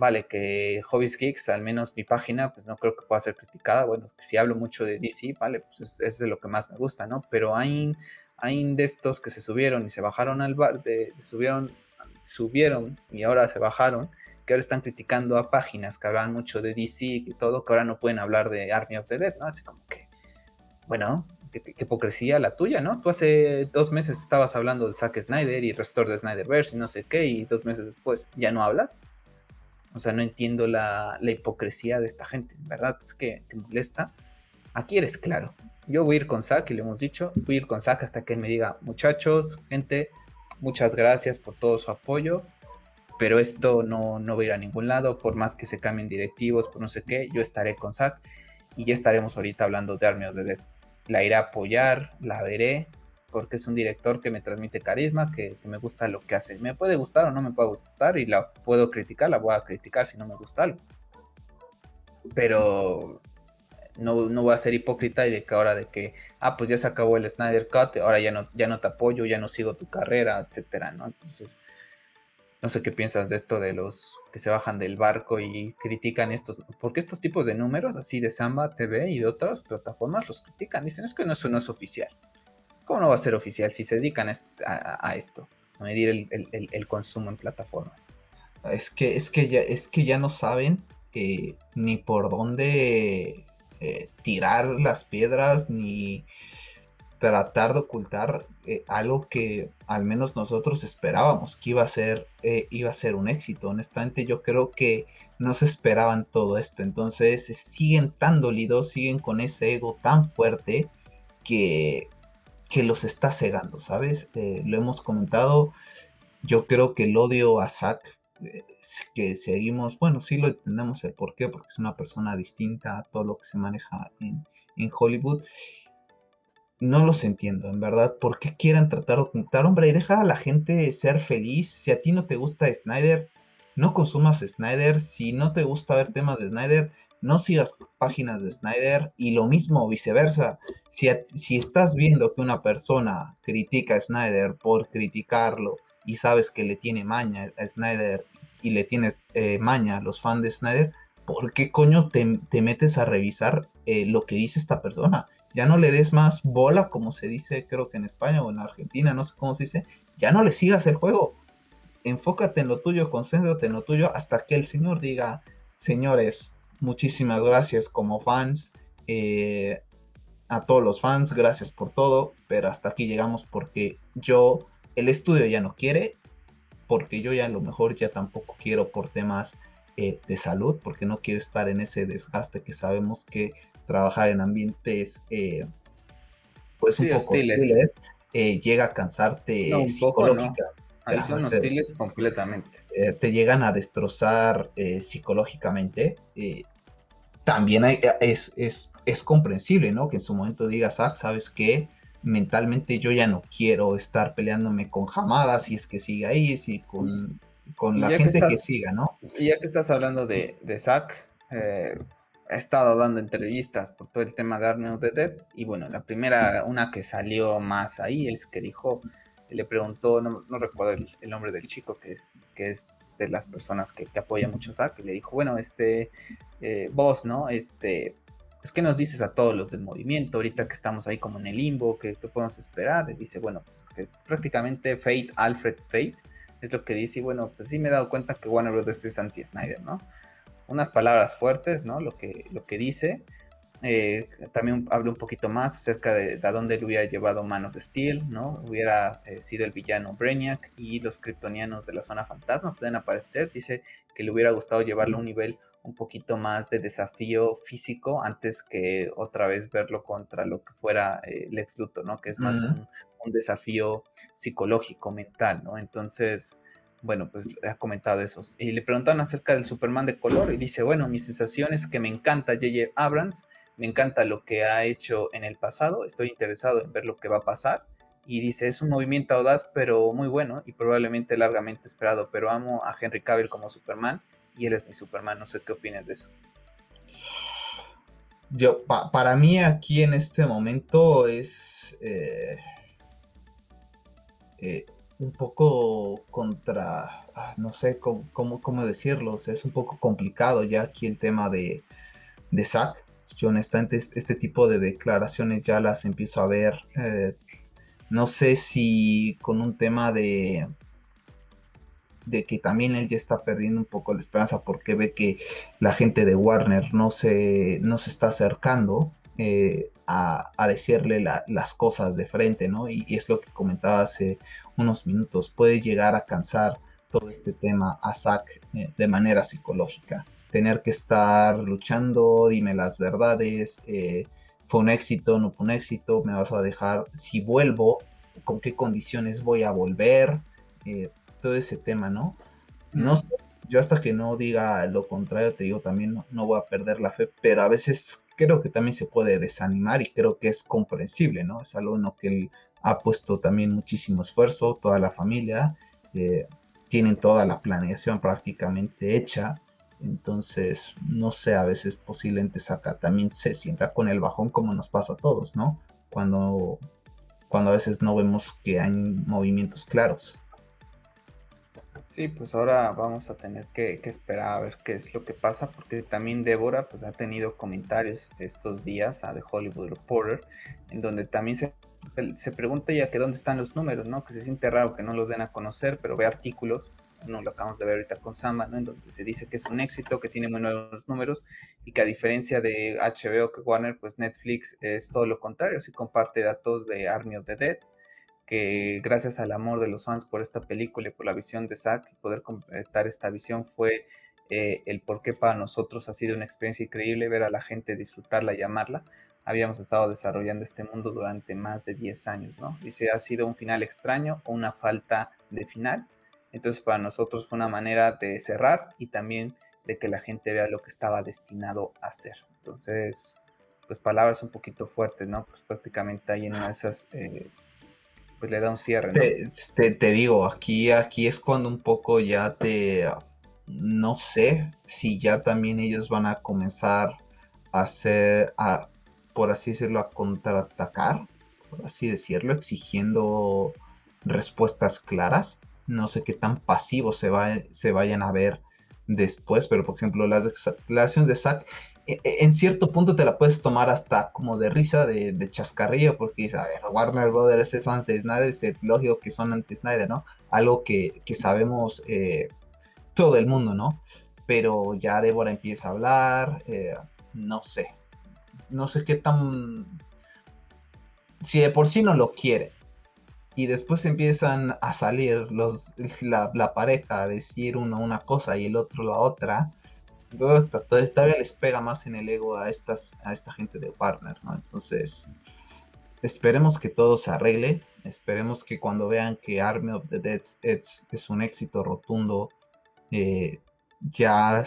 vale, que Hobbies Geeks, al menos mi página, pues no creo que pueda ser criticada. Bueno, si hablo mucho de DC, vale, pues es, de lo que más me gusta, ¿no? Pero hay, hay de estos que se subieron y se bajaron al bar, de, subieron, subieron y ahora se bajaron, ahora están criticando a páginas que hablan mucho de DC y todo, que ahora no pueden hablar de Army of the Dead, ¿no? Así como que, bueno, qué, hipocresía la tuya, ¿no? Tú hace dos meses estabas hablando de Zack Snyder y Restore de Snyderverse y no sé qué, y dos meses después ya no hablas. O sea, no entiendo la, hipocresía de esta gente, ¿verdad? Es que, molesta. Aquí eres claro. Yo voy a ir con Zack, y le hemos dicho, voy a ir con Zack hasta que él me diga, muchachos, gente, muchas gracias por todo su apoyo, pero esto no, no va a ir a ningún lado, por más que se cambien directivos, por no sé qué, yo estaré con Zack y ya estaremos ahorita hablando de Army of the. La iré a apoyar, la veré, porque es un director que me transmite carisma, que, me gusta lo que hace. Me puede gustar o no me puede gustar y la puedo criticar, la voy a criticar si no me gusta algo. Pero no, no voy a ser hipócrita y de que ahora de que, ah, pues ya se acabó el Snyder Cut, ahora ya no, ya no te apoyo, ya no sigo tu carrera, etcétera, ¿no? Entonces, no sé qué piensas de esto de los que se bajan del barco y critican estos, porque estos tipos de números, así de Samba TV y de otras plataformas, los critican, dicen es que no, eso no es oficial. ¿Cómo no va a ser oficial si se dedican a, esto? A medir el, consumo en plataformas. Es que, es que, ya, es que ya no saben eh, ni por dónde eh, tirar las piedras, ni tratar de ocultar eh, algo que al menos nosotros esperábamos que iba a ser iba a ser un éxito. Honestamente, yo creo que no se esperaban todo esto. Entonces siguen tan dolidos, siguen con ese ego tan fuerte que que los está cegando, ¿sabes? Eh, lo hemos comentado, yo creo que el odio a Zack, eh, que seguimos, bueno, sí lo entendemos el por qué, porque es una persona distinta a todo lo que se maneja en Hollywood. No los entiendo, en verdad. ¿Por qué quieren tratar de ocultar? Hombre, y deja a la gente ser feliz. Si a ti no te gusta Snyder, no consumas Snyder. Si no te gusta ver temas de Snyder, no sigas páginas de Snyder y lo mismo viceversa. Si, si estás viendo que una persona critica a Snyder por criticarlo y sabes que le tiene maña a Snyder y le tienes eh, maña a los fans de Snyder, ¿por qué coño te, metes a revisar eh, lo que dice esta persona? Ya no le des más bola, como se dice, creo que en España o en Argentina, no sé cómo se dice. Ya no le sigas el juego. Enfócate en lo tuyo, concéntrate en lo tuyo hasta que el Señor diga, señores, muchísimas gracias como fans. Eh, a todos los fans, gracias por todo, pero hasta aquí llegamos porque yo, el estudio ya no quiere, porque yo ya a lo mejor ya tampoco quiero por temas eh, de salud, porque no quiero estar en ese desgaste que sabemos que trabajar en ambientes eh, pues un poco hostiles, llega a cansarte psicológica. Ahí son hostiles completamente. te llegan a destrozar psicológicamente también es, es, comprensible, ¿no? Que en su momento digas, ah, ¿sabes qué? Mentalmente yo ya no quiero estar peleándome con jamadas si es que sigue ahí, si con, con la gente que, siga, ¿no? Y ya que estás hablando de, de Zack, eh, ha estado dando entrevistas por todo el tema de Army of the Dead, y bueno, la primera, una que salió más ahí, es que dijo, le preguntó, no, recuerdo el, nombre del chico, que es, que es de las personas que, que apoya mucho a Zack, y le dijo, bueno, este, eh, vos, ¿no? Este, pues, ¿qué nos dices a todos los del movimiento ahorita que estamos ahí como en el limbo? ¿Qué, podemos esperar? dice, bueno, pues, que prácticamente Fate, Alfred Fate, es lo que dice, y bueno, pues sí me he dado cuenta que Warner Bros. es anti-Snyder, ¿no? Unas palabras fuertes, ¿no? Lo que, lo que dice. Eh, también habla un poquito más acerca de, a dónde le hubiera llevado Man of Steel, ¿no? Hubiera eh, sido el villano Brainiac y los kryptonianos de la zona fantasma pueden aparecer. Dice que le hubiera gustado llevarlo a un nivel un poquito más de desafío físico antes que otra vez verlo contra lo que fuera eh, Lex Luthor, ¿no? Que es más un, desafío psicológico, mental, ¿no? Entonces, bueno, pues ha comentado eso. Y le preguntaron acerca del Superman de color y dice, bueno, mi sensación es que me encanta J.J. Abrams, me encanta lo que ha hecho en el pasado, estoy interesado en ver lo que va a pasar. Y dice, es un movimiento audaz, pero muy bueno y probablemente largamente esperado, pero amo a Henry Cavill como Superman y él es mi Superman. No sé qué opinas de eso. Yo, para mí aquí en este momento es eh, eh, un poco contra, ah, no sé cómo, cómo, decirlo, es un poco complicado ya aquí el tema de, de Zack. Yo honestamente este, tipo de declaraciones ya las empiezo a ver. Eh, no sé si con un tema de, de que también él ya está perdiendo un poco la esperanza porque ve que la gente de Warner no se, no se está acercando eh, a, decirle las cosas de frente, ¿no? Y, es lo que comentaba hace unos minutos, puede llegar a cansar todo este tema a Zack eh, de manera psicológica. Tener que estar luchando, dime las verdades, eh, fue un éxito, no fue un éxito, me vas a dejar, si vuelvo, con qué condiciones voy a volver, todo ese tema, ¿no? No sé, yo hasta que no diga lo contrario, te digo, también no, voy a perder la fe, pero a veces creo que también se puede desanimar y creo que es comprensible, ¿no? Es algo en lo que él ha puesto también muchísimo esfuerzo, toda la familia, eh, tienen toda la planeación prácticamente hecha, entonces, no sé, a veces posiblemente saca, también se sienta con el bajón como nos pasa a todos, ¿no? Cuando, cuando a veces no vemos que hay movimientos claros. Sí, pues ahora vamos a tener que, esperar a ver qué es lo que pasa, porque también Débora pues ha tenido comentarios estos días a The Hollywood Reporter, en donde también se, se pregunta ya que dónde están los números, ¿no? Que se siente raro que no los den a conocer, pero ve artículos, no lo acabamos de ver ahorita con Samba, ¿no? En donde se dice que es un éxito, que tiene muy buenos números, y que a diferencia de HBO que Warner, pues Netflix es todo lo contrario, sí comparte datos de Army of the Dead, que gracias al amor de los fans por esta película y por la visión de Zack poder completar esta visión fue eh, el por qué para nosotros ha sido una experiencia increíble ver a la gente disfrutarla y amarla, habíamos estado desarrollando este mundo durante más de 10 años, ¿no? Y si ha sido un final extraño o una falta de final. Entonces para nosotros fue una manera de cerrar y también de que la gente vea lo que estaba destinado a hacer. Entonces, pues palabras un poquito fuertes, ¿no? Pues prácticamente ahí en una de esas, eh, pues le da un cierre. ¿no? Te, te, digo, aquí, aquí es cuando un poco ya te, no sé si ya también ellos van a comenzar a hacer, a, por así decirlo, a contraatacar, por así decirlo, exigiendo respuestas claras. No sé qué tan pasivos se, se vayan a ver después, pero por ejemplo, las declaraciones de Zack, e, e, en cierto punto te la puedes tomar hasta como de risa, de, chascarrillo, porque dice, a ver, Warner Brothers es anti-Snyder, es lógico que son anti-Snyder, ¿no? Algo que, sabemos eh, todo el mundo, ¿no? Pero ya Débora empieza a hablar, eh, no sé, no sé qué tan... Si de por sí no lo quiere. Y después empiezan a salir los, la, pareja a decir uno una cosa y el otro la otra, todavía les pega más en el ego a, estas, a esta gente de Warner, ¿no? Entonces, esperemos que todo se arregle, esperemos que cuando vean que Army of the Dead es, es un éxito rotundo, eh, ya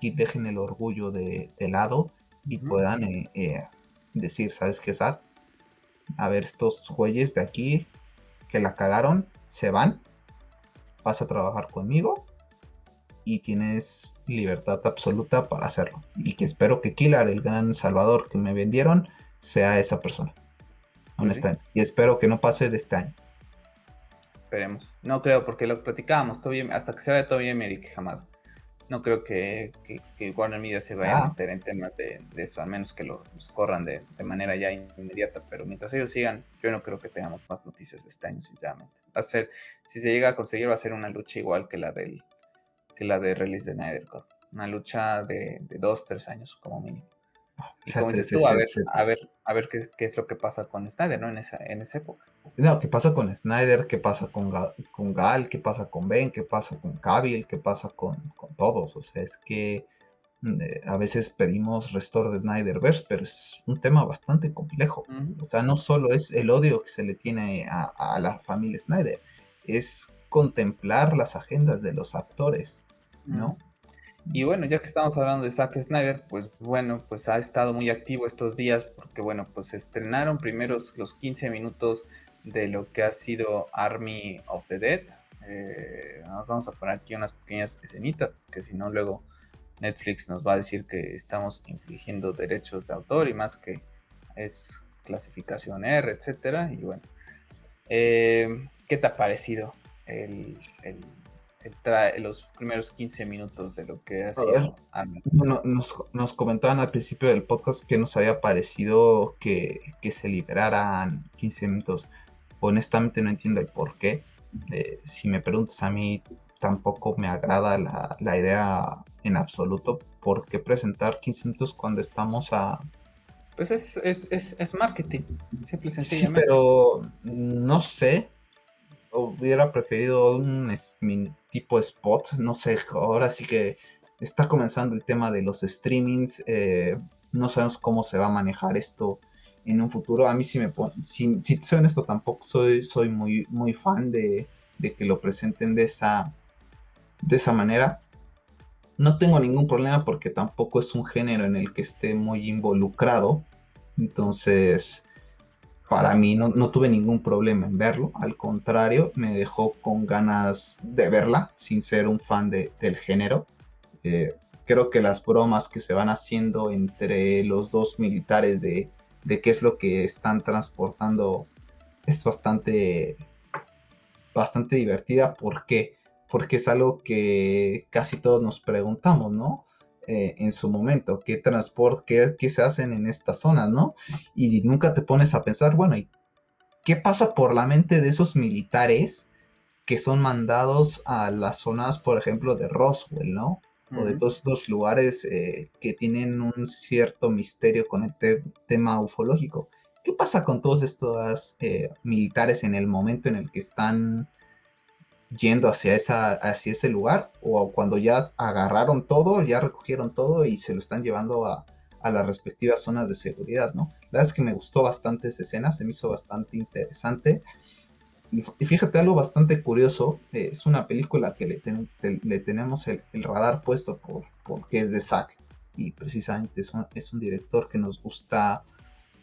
dejen el orgullo de, de lado y puedan eh, eh, decir, ¿sabes qué, Sad? A ver, estos güeyes de aquí que la cagaron, se van, vas a trabajar conmigo y tienes libertad absoluta para hacerlo. Y que espero que Killer, el gran salvador que me vendieron, sea esa persona. Pues honestamente. Y espero que no pase de este año. Esperemos. No creo, porque lo platicábamos hasta que se vea todo bien, Eric Jamado no creo que, Warner Media se vaya a ah. meter en temas de, eso, a menos que los corran de, manera ya inmediata. Pero mientras ellos sigan, yo no creo que tengamos más noticias de este año, sinceramente. Va a ser, si se llega a conseguir, va a ser una lucha igual que la del que la de release de Snyder Una lucha de, de dos, tres años como mínimo. Y como dices tú, a ver, a ver, a ver qué, es lo que pasa con Snyder, ¿no? En esa, en esa época. No, qué pasa con Snyder, qué pasa con Gal, con Gal qué pasa con Ben, qué pasa con Cavill, qué pasa con, todos. O sea, es que mm, eh, a veces pedimos restore de Snyderverse, pero es un tema bastante complejo. O sea, no solo es el odio que se le tiene a, a la familia Snyder, es contemplar las agendas de los actores, ¿no? Y bueno, ya que estamos hablando de Zack Snyder, pues bueno, pues ha estado muy activo estos días porque bueno, pues estrenaron primeros los 15 minutos de lo que ha sido Army of the Dead. Eh, nos vamos a poner aquí unas pequeñas escenitas, porque si no luego Netflix nos va a decir que estamos infligiendo derechos de autor y más que es clasificación R, etcétera. Y bueno, eh, ¿qué te ha parecido el, el los primeros 15 minutos de lo que ha sido nos, comentaban al principio del podcast que nos había parecido que, se liberaran 15 minutos. Honestamente no entiendo el por qué. Eh, si me preguntas a mí, tampoco me agrada la, idea en absoluto. ¿Por qué presentar 15 minutos cuando estamos a... Pues es, es, marketing, simple y sencillamente. pero no sé, hubiera preferido un tipo spot, no sé, ahora sí que está comenzando el tema de los streamings, eh, no sabemos cómo se va a manejar esto en un futuro. A mí sí me pone, si, si soy honesto, tampoco soy, soy muy, muy fan de, de, que lo presenten de esa, de esa manera. No tengo ningún problema porque tampoco es un género en el que esté muy involucrado. Entonces, para mí no, tuve ningún problema en verlo, al contrario, me dejó con ganas de verla, sin ser un fan del género. Eh, creo que las bromas que se van haciendo entre los dos militares de, qué es lo que están transportando es bastante, bastante divertida. ¿Por qué? Porque es algo que casi todos nos preguntamos, ¿no? Eh, en su momento, qué transporte, qué, se hacen en estas zonas, ¿no? Y nunca te pones a pensar, bueno, ¿y qué pasa por la mente de esos militares que son mandados a las zonas, por ejemplo, de Roswell, ¿no? O de todos estos lugares eh, que tienen un cierto misterio con el tema ufológico. ¿Qué pasa con todos estos eh, militares en el momento en el que están yendo hacia, esa, hacia ese lugar o cuando ya agarraron todo, ya recogieron todo y se lo están llevando a, a las respectivas zonas de seguridad, ¿no? La verdad es que me gustó bastante esa escena, se me hizo bastante interesante. Y fíjate algo bastante curioso, eh, es una película que le, le tenemos el, radar puesto por, porque es de Zack y precisamente es un director que nos gusta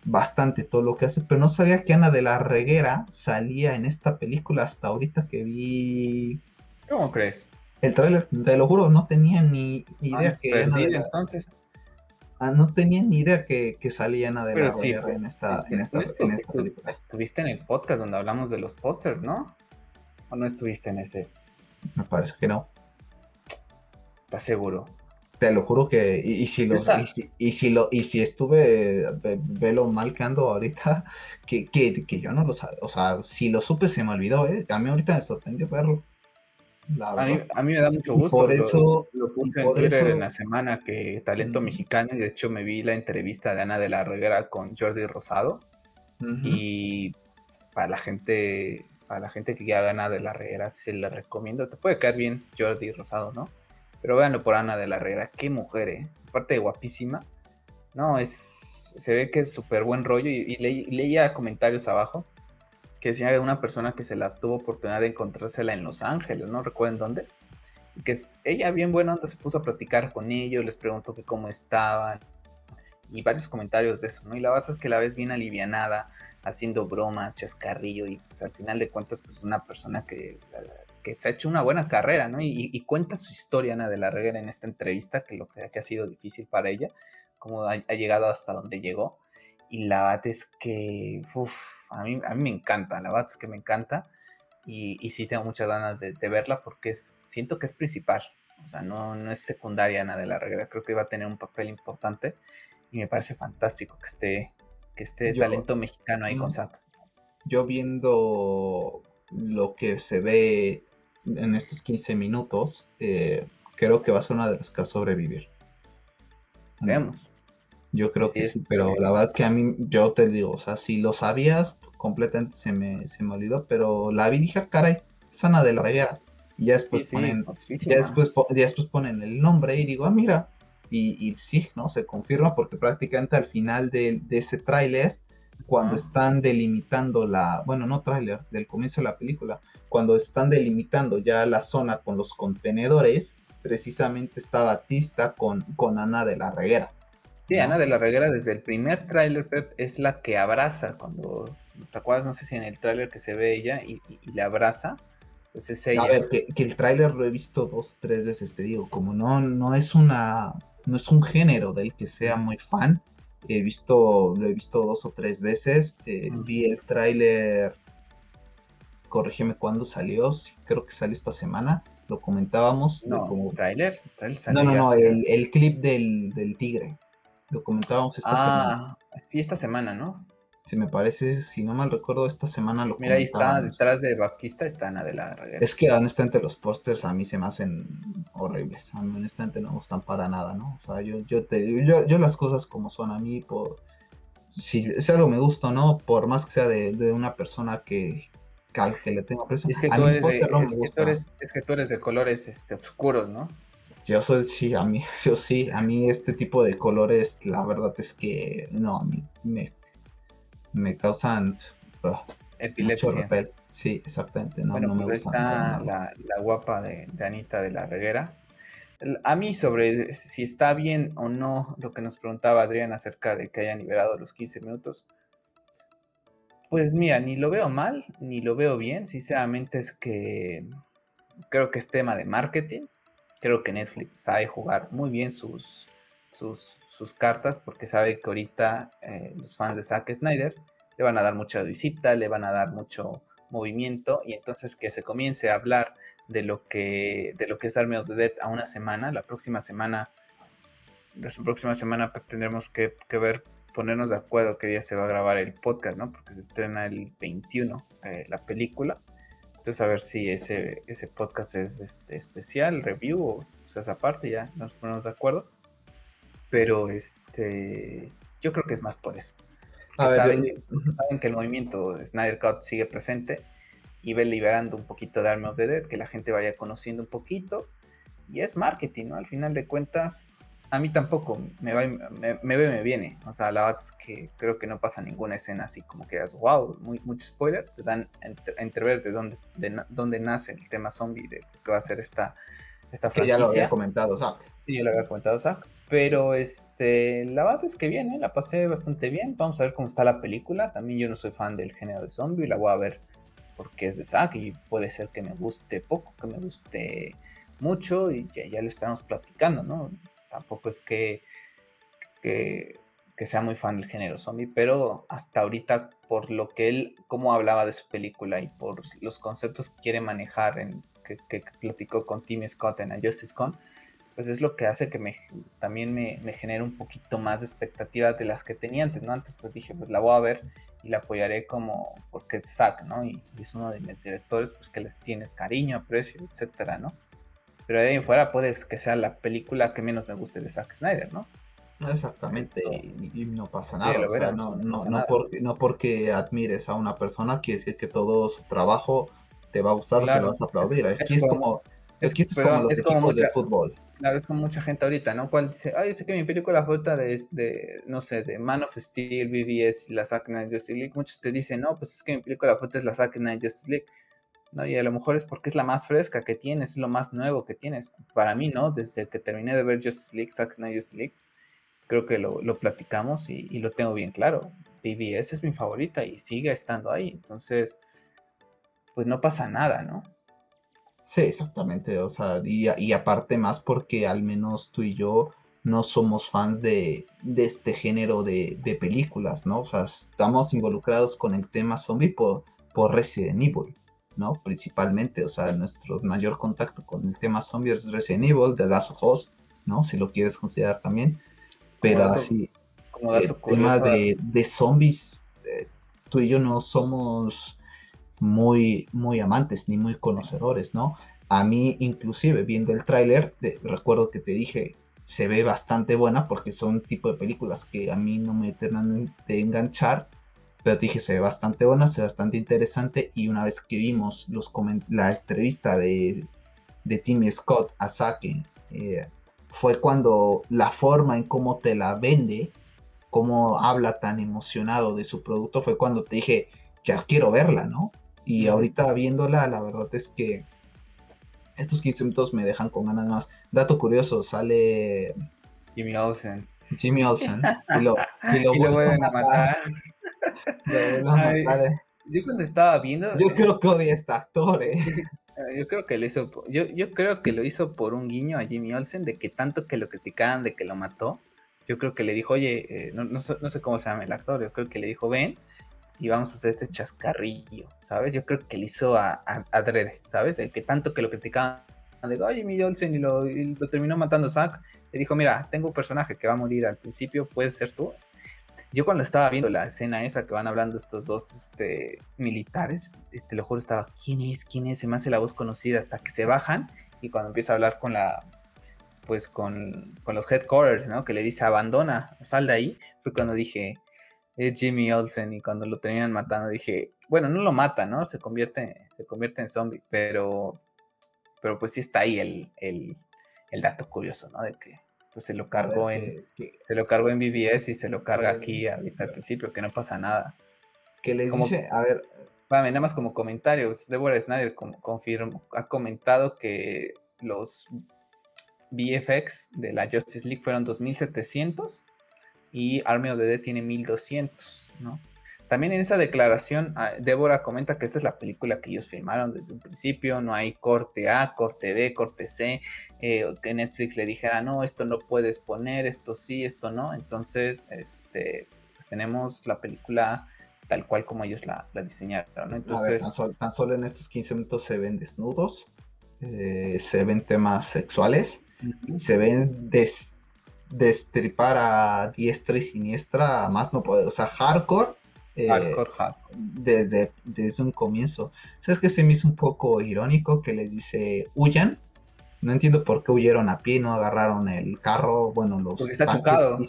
bastante todo lo que hace, pero no sabía que Ana de la Reguera salía en esta película hasta ahorita que vi... ¿Cómo crees? El tráiler, te lo juro, no tenía ni idea ah, que... Ana entonces. Ah, no tenía ni idea que, salía Ana de la Reguera en esta, en esta, película. Estuviste en el podcast donde hablamos de los pósters, ¿no? ¿O no estuviste en ese? Me parece que no. ¿Estás seguro? Te lo juro que y, si lo y, si, lo y si estuve ve, lo mal que ando ahorita que, que, que, yo no lo sabía o sea si lo supe se me olvidó eh a mí ahorita me sorprendió verlo a mí, a mí, me da mucho gusto por eso lo, puse en Twitter en la semana que talento mexicano y de hecho me vi la entrevista de Ana de la Reguera con Jordi Rosado y para la gente para la gente que ya gana de la Reguera se le recomiendo te puede caer bien Jordi Rosado no pero véanlo por Ana de la Herrera, qué mujer, ¿eh? Aparte de guapísima. No, es. Se ve que es súper buen rollo. Y, leía comentarios abajo que decía de una persona que se la tuvo oportunidad de encontrársela en Los Ángeles, no recuerdo dónde. Y que es, ella, bien buena onda, se puso a platicar con ellos, les preguntó que cómo estaban. Y varios comentarios de eso, ¿no? Y la verdad es que la ves bien alivianada, haciendo broma, chascarrillo. Y pues al final de cuentas, pues una persona que que se ha hecho una buena carrera, ¿no? Y, cuenta su historia, Ana de la Reguera, en esta entrevista, que lo que, ha sido difícil para ella, cómo ha, llegado hasta donde llegó. Y la verdad es que, uff, a mí, a mí me encanta, la verdad es que me encanta. Y, y sí tengo muchas ganas de, verla porque es, siento que es principal. O sea, no, no es secundaria Ana de la Reguera. Creo que va a tener un papel importante. Y me parece fantástico que esté, que esté talento mexicano ahí con Zack. Yo viendo lo que se ve en estos 15 minutos, eh, creo que va a ser una de las que va a sobrevivir. Veamos. Yo creo que sí, pero la verdad es que a mí, yo te digo, o sea, si lo sabías, completamente se me, se me olvidó, pero la vi dije, ah, caray, Sana de la Reguera. Y ya después ponen, ya después, ya después ponen el nombre y digo, ah, mira, y, y sí, ¿no? Se confirma porque prácticamente al final de, de ese tráiler cuando están delimitando la, bueno, no tráiler, del comienzo de la película, cuando están delimitando ya la zona con los contenedores, precisamente está Batista con, con Ana de la Reguera. Sí, Ana de la Reguera desde el primer tráiler, Pep, es la que abraza, cuando, ¿te acuerdas? No sé si en el tráiler que se ve ella y, y, le abraza, pues es ella. A ver, que, que, el tráiler lo he visto dos, tres veces, te digo, como no, no es una, no es un género del que sea muy fan, He visto, lo he visto dos o tres veces. Eh, vi el tráiler, corrígeme cuándo salió, creo que salió esta semana. Lo comentábamos. No, como... ¿tráiler? No, no, no, el, clip del, tigre. Lo comentábamos esta semana. Ah, sí, esta semana, ¿no? Si me parece, si no mal recuerdo, esta semana lo Mira, ahí está, detrás de Baptista está Ana de la Reguera. Es que honestamente los pósters a mí se me hacen horribles. A mí honestamente no me gustan para nada, ¿no? O sea, yo, yo te yo, yo las cosas como son a mí, por si, algo me gusta o no, por más que sea de, una persona que, que, le tengo aprecio. Es que, tú eres, de, es, que tú eres, de colores este, oscuros, ¿no? Yo soy, sí, a mí, yo sí, a mí este tipo de colores, la verdad es que no, a mí me me causan uh, epilepsia. Sí, exactamente. No, bueno, pues está la, guapa de, Anita de la Reguera. A mí sobre si está bien o no lo que nos preguntaba Adrián acerca de que hayan liberado los 15 minutos. Pues mira, ni lo veo mal, ni lo veo bien. Sinceramente es que creo que es tema de marketing. Creo que Netflix sabe jugar muy bien sus, sus, cartas porque sabe que ahorita eh, los fans de Zack Snyder le van a dar mucha visita, le van a dar mucho movimiento y entonces que se comience a hablar de lo que, de lo que es Army of the Dead a una semana, la próxima semana, la próxima semana tendremos que, ver, ponernos de acuerdo qué día se va a grabar el podcast, ¿no? Porque se estrena el 21 eh, la película. Entonces a ver si ese, ese podcast es este, especial, review o, esa parte, ya nos ponemos de acuerdo pero este yo creo que es más por eso. saben, que, el movimiento de Snyder Cut sigue presente y ve liberando un poquito de Army of the Dead, que la gente vaya conociendo un poquito. Y es marketing, ¿no? Al final de cuentas, a mí tampoco me va, me, me, ve, me viene. O sea, la verdad es que creo que no pasa ninguna escena así como que das, wow, muy, mucho spoiler. Te dan a entrever de dónde, de dónde nace el tema zombie, de que va a ser esta, esta franquicia. Que ya lo había comentado Zack. Sí, ya lo había comentado Zack. Pero este, la verdad es que bien, ¿eh? la pasé bastante bien. Vamos a ver cómo está la película. También yo no soy fan del género de zombie, la voy a ver porque es de Zack y puede ser que me guste poco, que me guste mucho y ya, lo estamos platicando, ¿no? tampoco es que, que, sea muy fan del género zombie, pero hasta ahorita, por lo que él, como hablaba de su película y por los conceptos que quiere manejar, en, que, platicó con Timmy Scott en A Justice Con, pues es lo que hace que me, también me, me genere un poquito más de expectativas de las que tenía antes, ¿no? Antes pues dije, pues la voy a ver y la apoyaré como porque es Zack, ¿no? Y, y, es uno de mis directores, pues que les tienes cariño, aprecio, etcétera, ¿no? Pero de ahí en fuera puede que sea la película que menos me guste de Zack Snyder, ¿no? Exactamente, y, no pasa nada. no, no, porque, no porque admires a una persona quiere decir que todo su trabajo te va a gustar o se lo vas a aplaudir. Es, es, como, es como los equipos de fútbol. Claro, es como mucha gente ahorita, ¿no? Cual dice, ay, sé que mi película favorita de, de, no sé, de Man of Steel, BBS y la Zack Snyder Justice League, muchos te dicen, no, pues es que mi película favorita es la Zack Snyder Justice League. ¿no? Y a lo mejor es porque es la más fresca que tienes, es lo más nuevo que tienes. Para mí, ¿no? Desde que terminé de ver Justice League, Zack Snyder Justice League, creo que lo, platicamos y, lo tengo bien claro. PBS es mi favorita y sigue estando ahí. Entonces, pues no pasa nada, ¿no? Sí, exactamente. O sea, y, aparte más porque al menos tú y yo no somos fans de, este género de, películas, ¿no? O sea, estamos involucrados con el tema zombie por, por Resident Evil. ¿no? Principalmente, o sea, nuestro mayor contacto con el tema zombies es Resident Evil, The Last of Us, ¿no? Si lo quieres considerar también. Pero así, el tema de, de zombies, eh, tú y yo no somos muy, muy amantes ni muy conocedores, ¿no? A mí, inclusive, viendo el tráiler, recuerdo que te dije, se ve bastante buena porque son tipo de películas que a mí no me terminan de enganchar, pero te dije, se ve bastante buena, se ve bastante interesante. Y una vez que vimos los la entrevista de, de Timmy Scott a Saki, eh, fue cuando la forma en cómo te la vende, cómo habla tan emocionado de su producto, fue cuando te dije, ya quiero verla, ¿no? Y ahorita viéndola, la verdad es que estos 15 minutos me dejan con ganas más. Dato curioso, sale Jimmy Olsen. Jimmy Olsen. Y lo, y lo, vuelven a matar. yo cuando estaba viendo. Yo creo que odia a este actor, eh. Yo creo que lo hizo. Yo, yo creo que lo hizo por un guiño a Jimmy Olsen de que tanto que lo criticaban de que lo mató. Yo creo que le dijo, oye, eh, no, no, sé cómo se llama el actor. Yo creo que le dijo, ven y vamos a hacer este chascarrillo, ¿sabes? Yo creo que le hizo a, a, ¿sabes? El que tanto que lo criticaban de, oye, Jimmy Olsen y lo, lo terminó matando Zack. Le dijo, mira, tengo un personaje que va a morir al principio, puedes ser tú yo cuando estaba viendo la escena esa que van hablando estos dos este, militares, te lo juro, estaba, ¿quién es? ¿Quién es? Se me hace la voz conocida hasta que se bajan y cuando empieza a hablar con la, pues con, con los headquarters, ¿no? Que le dice, abandona, sal de ahí, fue cuando dije, es Jimmy Olsen y cuando lo terminan matando dije, bueno, no lo mata, ¿no? Se convierte, se convierte en zombie, pero, pero pues sí está ahí el, el, el dato curioso, ¿no? De que pues se lo cargó en se lo cargó en BBS y se lo carga aquí ahorita al principio, que no pasa nada. Que le dice, a ver, nada más como comentario, Deborah Snyder confirmó, ha comentado que los VFX de la Justice League fueron 2700 y Army of the Dead tiene 1200, ¿no? También en esa declaración, ah, Débora comenta que esta es la película que ellos filmaron desde un principio, no hay corte A, corte B, corte C, eh, que Netflix le dijera, no, esto no puedes poner, esto sí, esto no. Entonces, este, pues tenemos la película tal cual como ellos la, diseñaron. Entonces, tan, solo, en estos 15 minutos se ven desnudos, eh, se ven temas sexuales, se ven destripar a diestra y siniestra a más no poder, o sea, hardcore eh, desde, desde un comienzo. ¿Sabes que se me hizo un poco irónico que les dice huyan? No entiendo por qué huyeron a pie, no agarraron el carro, bueno, los... Porque está chocado.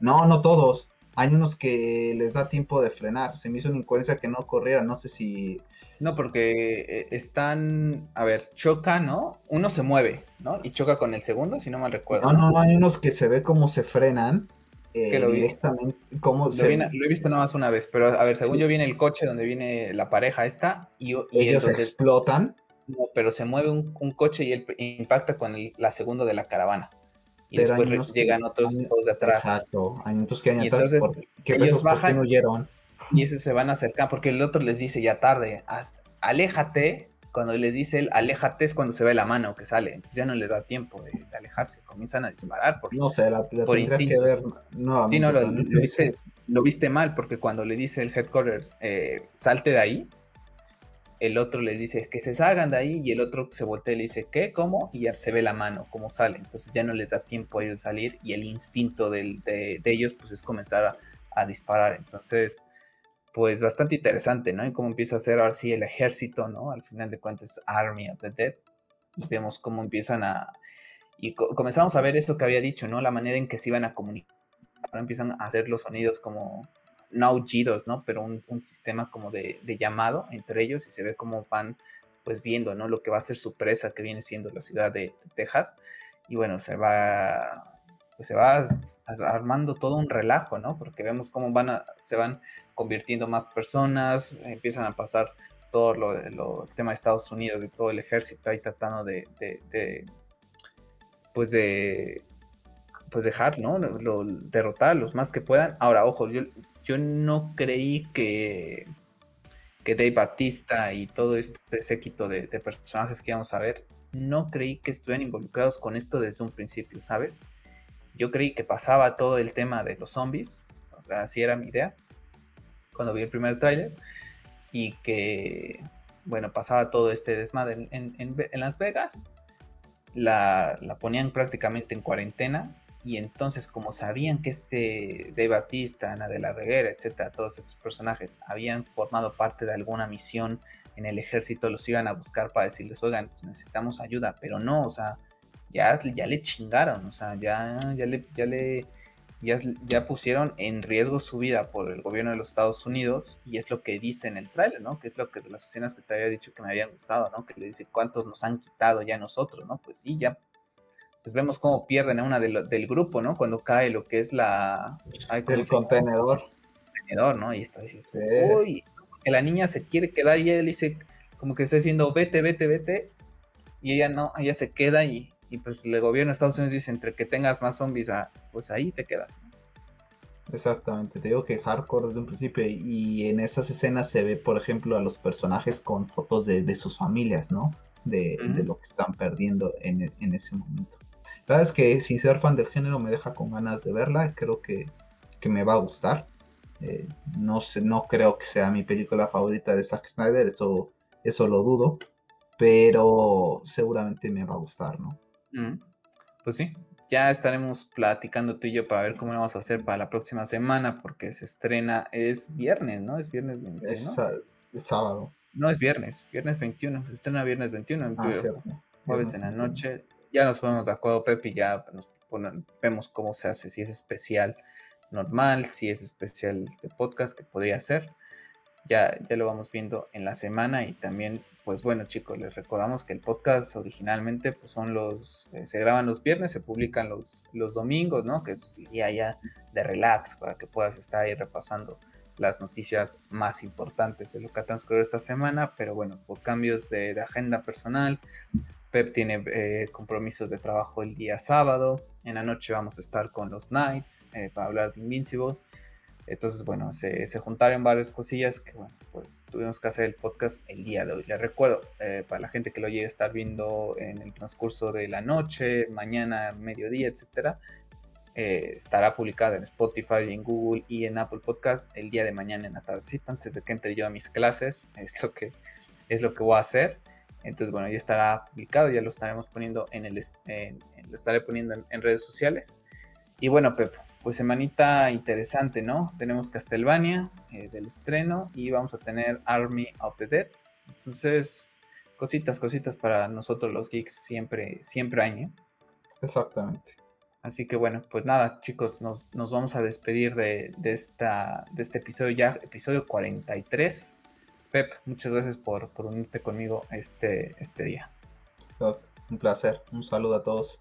No, no todos. Hay unos que les da tiempo de frenar. Se me hizo una incoherencia que no corrieran. No sé si No, porque eh, están, a ver, choca, ¿no? Uno se mueve, ¿no? Y choca con el segundo, si no mal recuerdo. No, no, no, hay unos que se ve cómo se frenan eh, lo directamente. Lo, se... lo he visto nada más una vez, pero a ver, según yo viene el coche donde viene la pareja esta y, ellos explotan. No, pero se mueve un, coche y él impacta con la segunda de la caravana. Y después llegan otros dos de atrás. Exacto, hay otros que hay atrás. Entonces, ellos bajan. huyeron? Y ese se van a acercar, porque el otro les dice ya tarde, aléjate, cuando les dice el aléjate es cuando se ve la mano que sale, entonces ya no les da tiempo de, alejarse, comienzan a disparar. Por, no sé, la, por que ver no, sí, no, lo, viste, lo, viste, mal, porque cuando le dice el headquarters, eh, salte de ahí, el otro les dice que se salgan de ahí y el otro se voltea y le dice, ¿qué? ¿Cómo? Y ya se ve la mano, cómo sale. Entonces ya no les da tiempo a ellos salir y el instinto de, de, ellos pues es comenzar a, a disparar. Entonces, pues bastante interesante, ¿no? Y cómo empieza a ser ahora sí el ejército, ¿no? Al final de cuentas, Army of the Dead. Y vemos cómo empiezan a... Y comenzamos a ver esto que había dicho, ¿no? La manera en que se iban a comunicar. Ahora empiezan a hacer los sonidos como, no aullidos, ¿no? Pero un, sistema como de, llamado entre ellos y se ve cómo van pues viendo, ¿no? Lo que va a ser su presa, que viene siendo la ciudad de, de Texas. Y bueno, se va, pues se va armando todo un relajo, ¿no? Porque vemos cómo van a, se van convirtiendo más personas, empiezan a pasar todo lo, el tema de Estados Unidos, de todo el ejército ahí tratando de, pues de pues dejar, ¿no? Lo, derrotar los más que puedan. Ahora, ojo, yo, yo no creí que, que Dave Batista y todo este séquito de, de personajes que íbamos a ver, no creí que estuvieran involucrados con esto desde un principio, ¿sabes? Yo creí que pasaba todo el tema de los zombies, así era mi idea, cuando vi el primer tráiler, y que, bueno, pasaba todo este desmadre en, Las Vegas, la, ponían prácticamente en cuarentena, y entonces como sabían que este de Batista, Ana de la Reguera, etcétera, todos estos personajes habían formado parte de alguna misión en el ejército, los iban a buscar para decirles, oigan, necesitamos ayuda, pero no, o sea, ya, ya le chingaron, o sea, ya, ya le, ya le, ya, pusieron en riesgo su vida por el gobierno de los Estados Unidos y es lo que dice en el tráiler, ¿no? Que es lo que de las escenas que te había dicho que me habían gustado, ¿no? Que le dice cuántos nos han quitado ya nosotros, ¿no? Pues sí, ya, pues vemos cómo pierden a una del grupo, ¿no? Cuando cae lo que es la... el contenedor. contenedor, ¿no? Y está diciendo, uy, que la niña se quiere quedar y él dice como que está diciendo, vete, vete, vete, y ella no, ella se queda y y pues el gobierno de Estados Unidos dice, entre que tengas más zombies, ah, pues ahí te quedas. Exactamente, te digo que hardcore desde un principio y en esas escenas se ve, por ejemplo, a los personajes con fotos de, sus familias, ¿no? De, lo que están perdiendo en, ese momento. La verdad es que sin ser fan del género me deja con ganas de verla, creo que, me va a gustar. Eh, no, sé, no creo que sea mi película favorita de Zack Snyder, eso, eso lo dudo, pero seguramente me va a gustar, ¿no? Pues sí, ya estaremos platicando tú y yo para ver cómo lo vamos a hacer para la próxima semana, porque se estrena, es viernes, ¿no? Es viernes 21. Es, sábado. No, es viernes, viernes 21, se estrena viernes 21, ah, jueves en la noche. Ya nos ponemos de acuerdo, Pepe, y ya nos vemos cómo se hace, si es especial normal, si es especial de podcast, que podría ser. Ya, ya lo vamos viendo en la semana y también pues bueno chicos, les recordamos que el podcast originalmente pues son los, eh, se graban los viernes, se publican los, los domingos, ¿no? Que es día ya de relax para que puedas estar ahí repasando las noticias más importantes de lo que ha transcurrido esta semana, pero bueno, por cambios de, agenda personal, Pep tiene eh, compromisos de trabajo el día sábado, en la noche vamos a estar con los Knights eh, para hablar de Invincible, entonces, bueno, se, juntaron varias cosillas que, bueno, pues tuvimos que hacer el podcast el día de hoy. Les recuerdo, eh, para la gente que lo llegue a estar viendo en el transcurso de la noche, mañana, mediodía, etcétera, eh, estará publicada en Spotify, en Google y en Apple Podcast el día de mañana en la tardecita, antes de que entre yo a mis clases. Es lo que, es lo que voy a hacer. Entonces, bueno, ya estará publicado, ya lo estaremos poniendo en el, lo estaré poniendo en redes sociales. Y bueno, Pepe, pues semanita interesante, ¿no? Tenemos Castlevania eh, del estreno y vamos a tener Army of the Dead. Entonces, cositas, cositas para nosotros los geeks siempre, siempre hay, ¿eh? Exactamente. Así que bueno, pues nada, chicos, nos, vamos a despedir de, esta, de este episodio ya, episodio 43 Pep, muchas gracias por, por unirte conmigo este, este día. Un placer, un saludo a todos.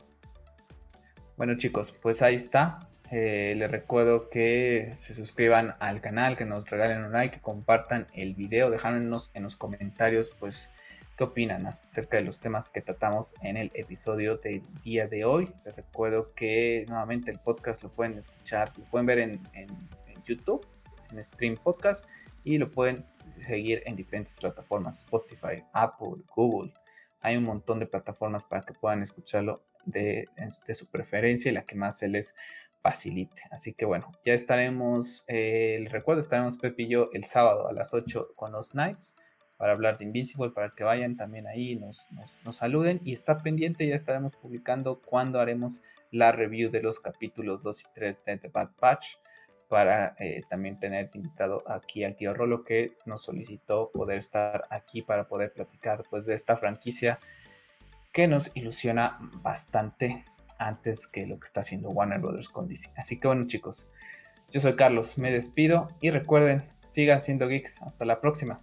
Bueno chicos, pues ahí está. Eh, les recuerdo que se suscriban al canal, que nos regalen un like, que compartan el video, dejándonos en los comentarios pues qué opinan acerca de los temas que tratamos en el episodio del día de hoy. Les recuerdo que nuevamente el podcast lo pueden escuchar, lo pueden ver en, en YouTube, en Stream Podcast, y lo pueden seguir en diferentes plataformas, Spotify, Apple, Google. Hay un montón de plataformas para que puedan escucharlo de, su preferencia y la que más se les Así que bueno, ya estaremos, eh, les recuerdo, estaremos Pepe y yo el sábado a las 8 con los Knights para hablar de Invincible, para que vayan también ahí, nos, nos, nos saluden y está pendiente, ya estaremos publicando cuando haremos la review de los capítulos 2 y 3 de The Bad Patch para eh, también tener invitado aquí al tío Rolo que nos solicitó poder estar aquí para poder platicar pues de esta franquicia que nos ilusiona bastante antes que lo que está haciendo Warner Brothers con DC. Así que bueno chicos, yo soy Carlos, me despido y recuerden, sigan siendo geeks. Hasta la próxima.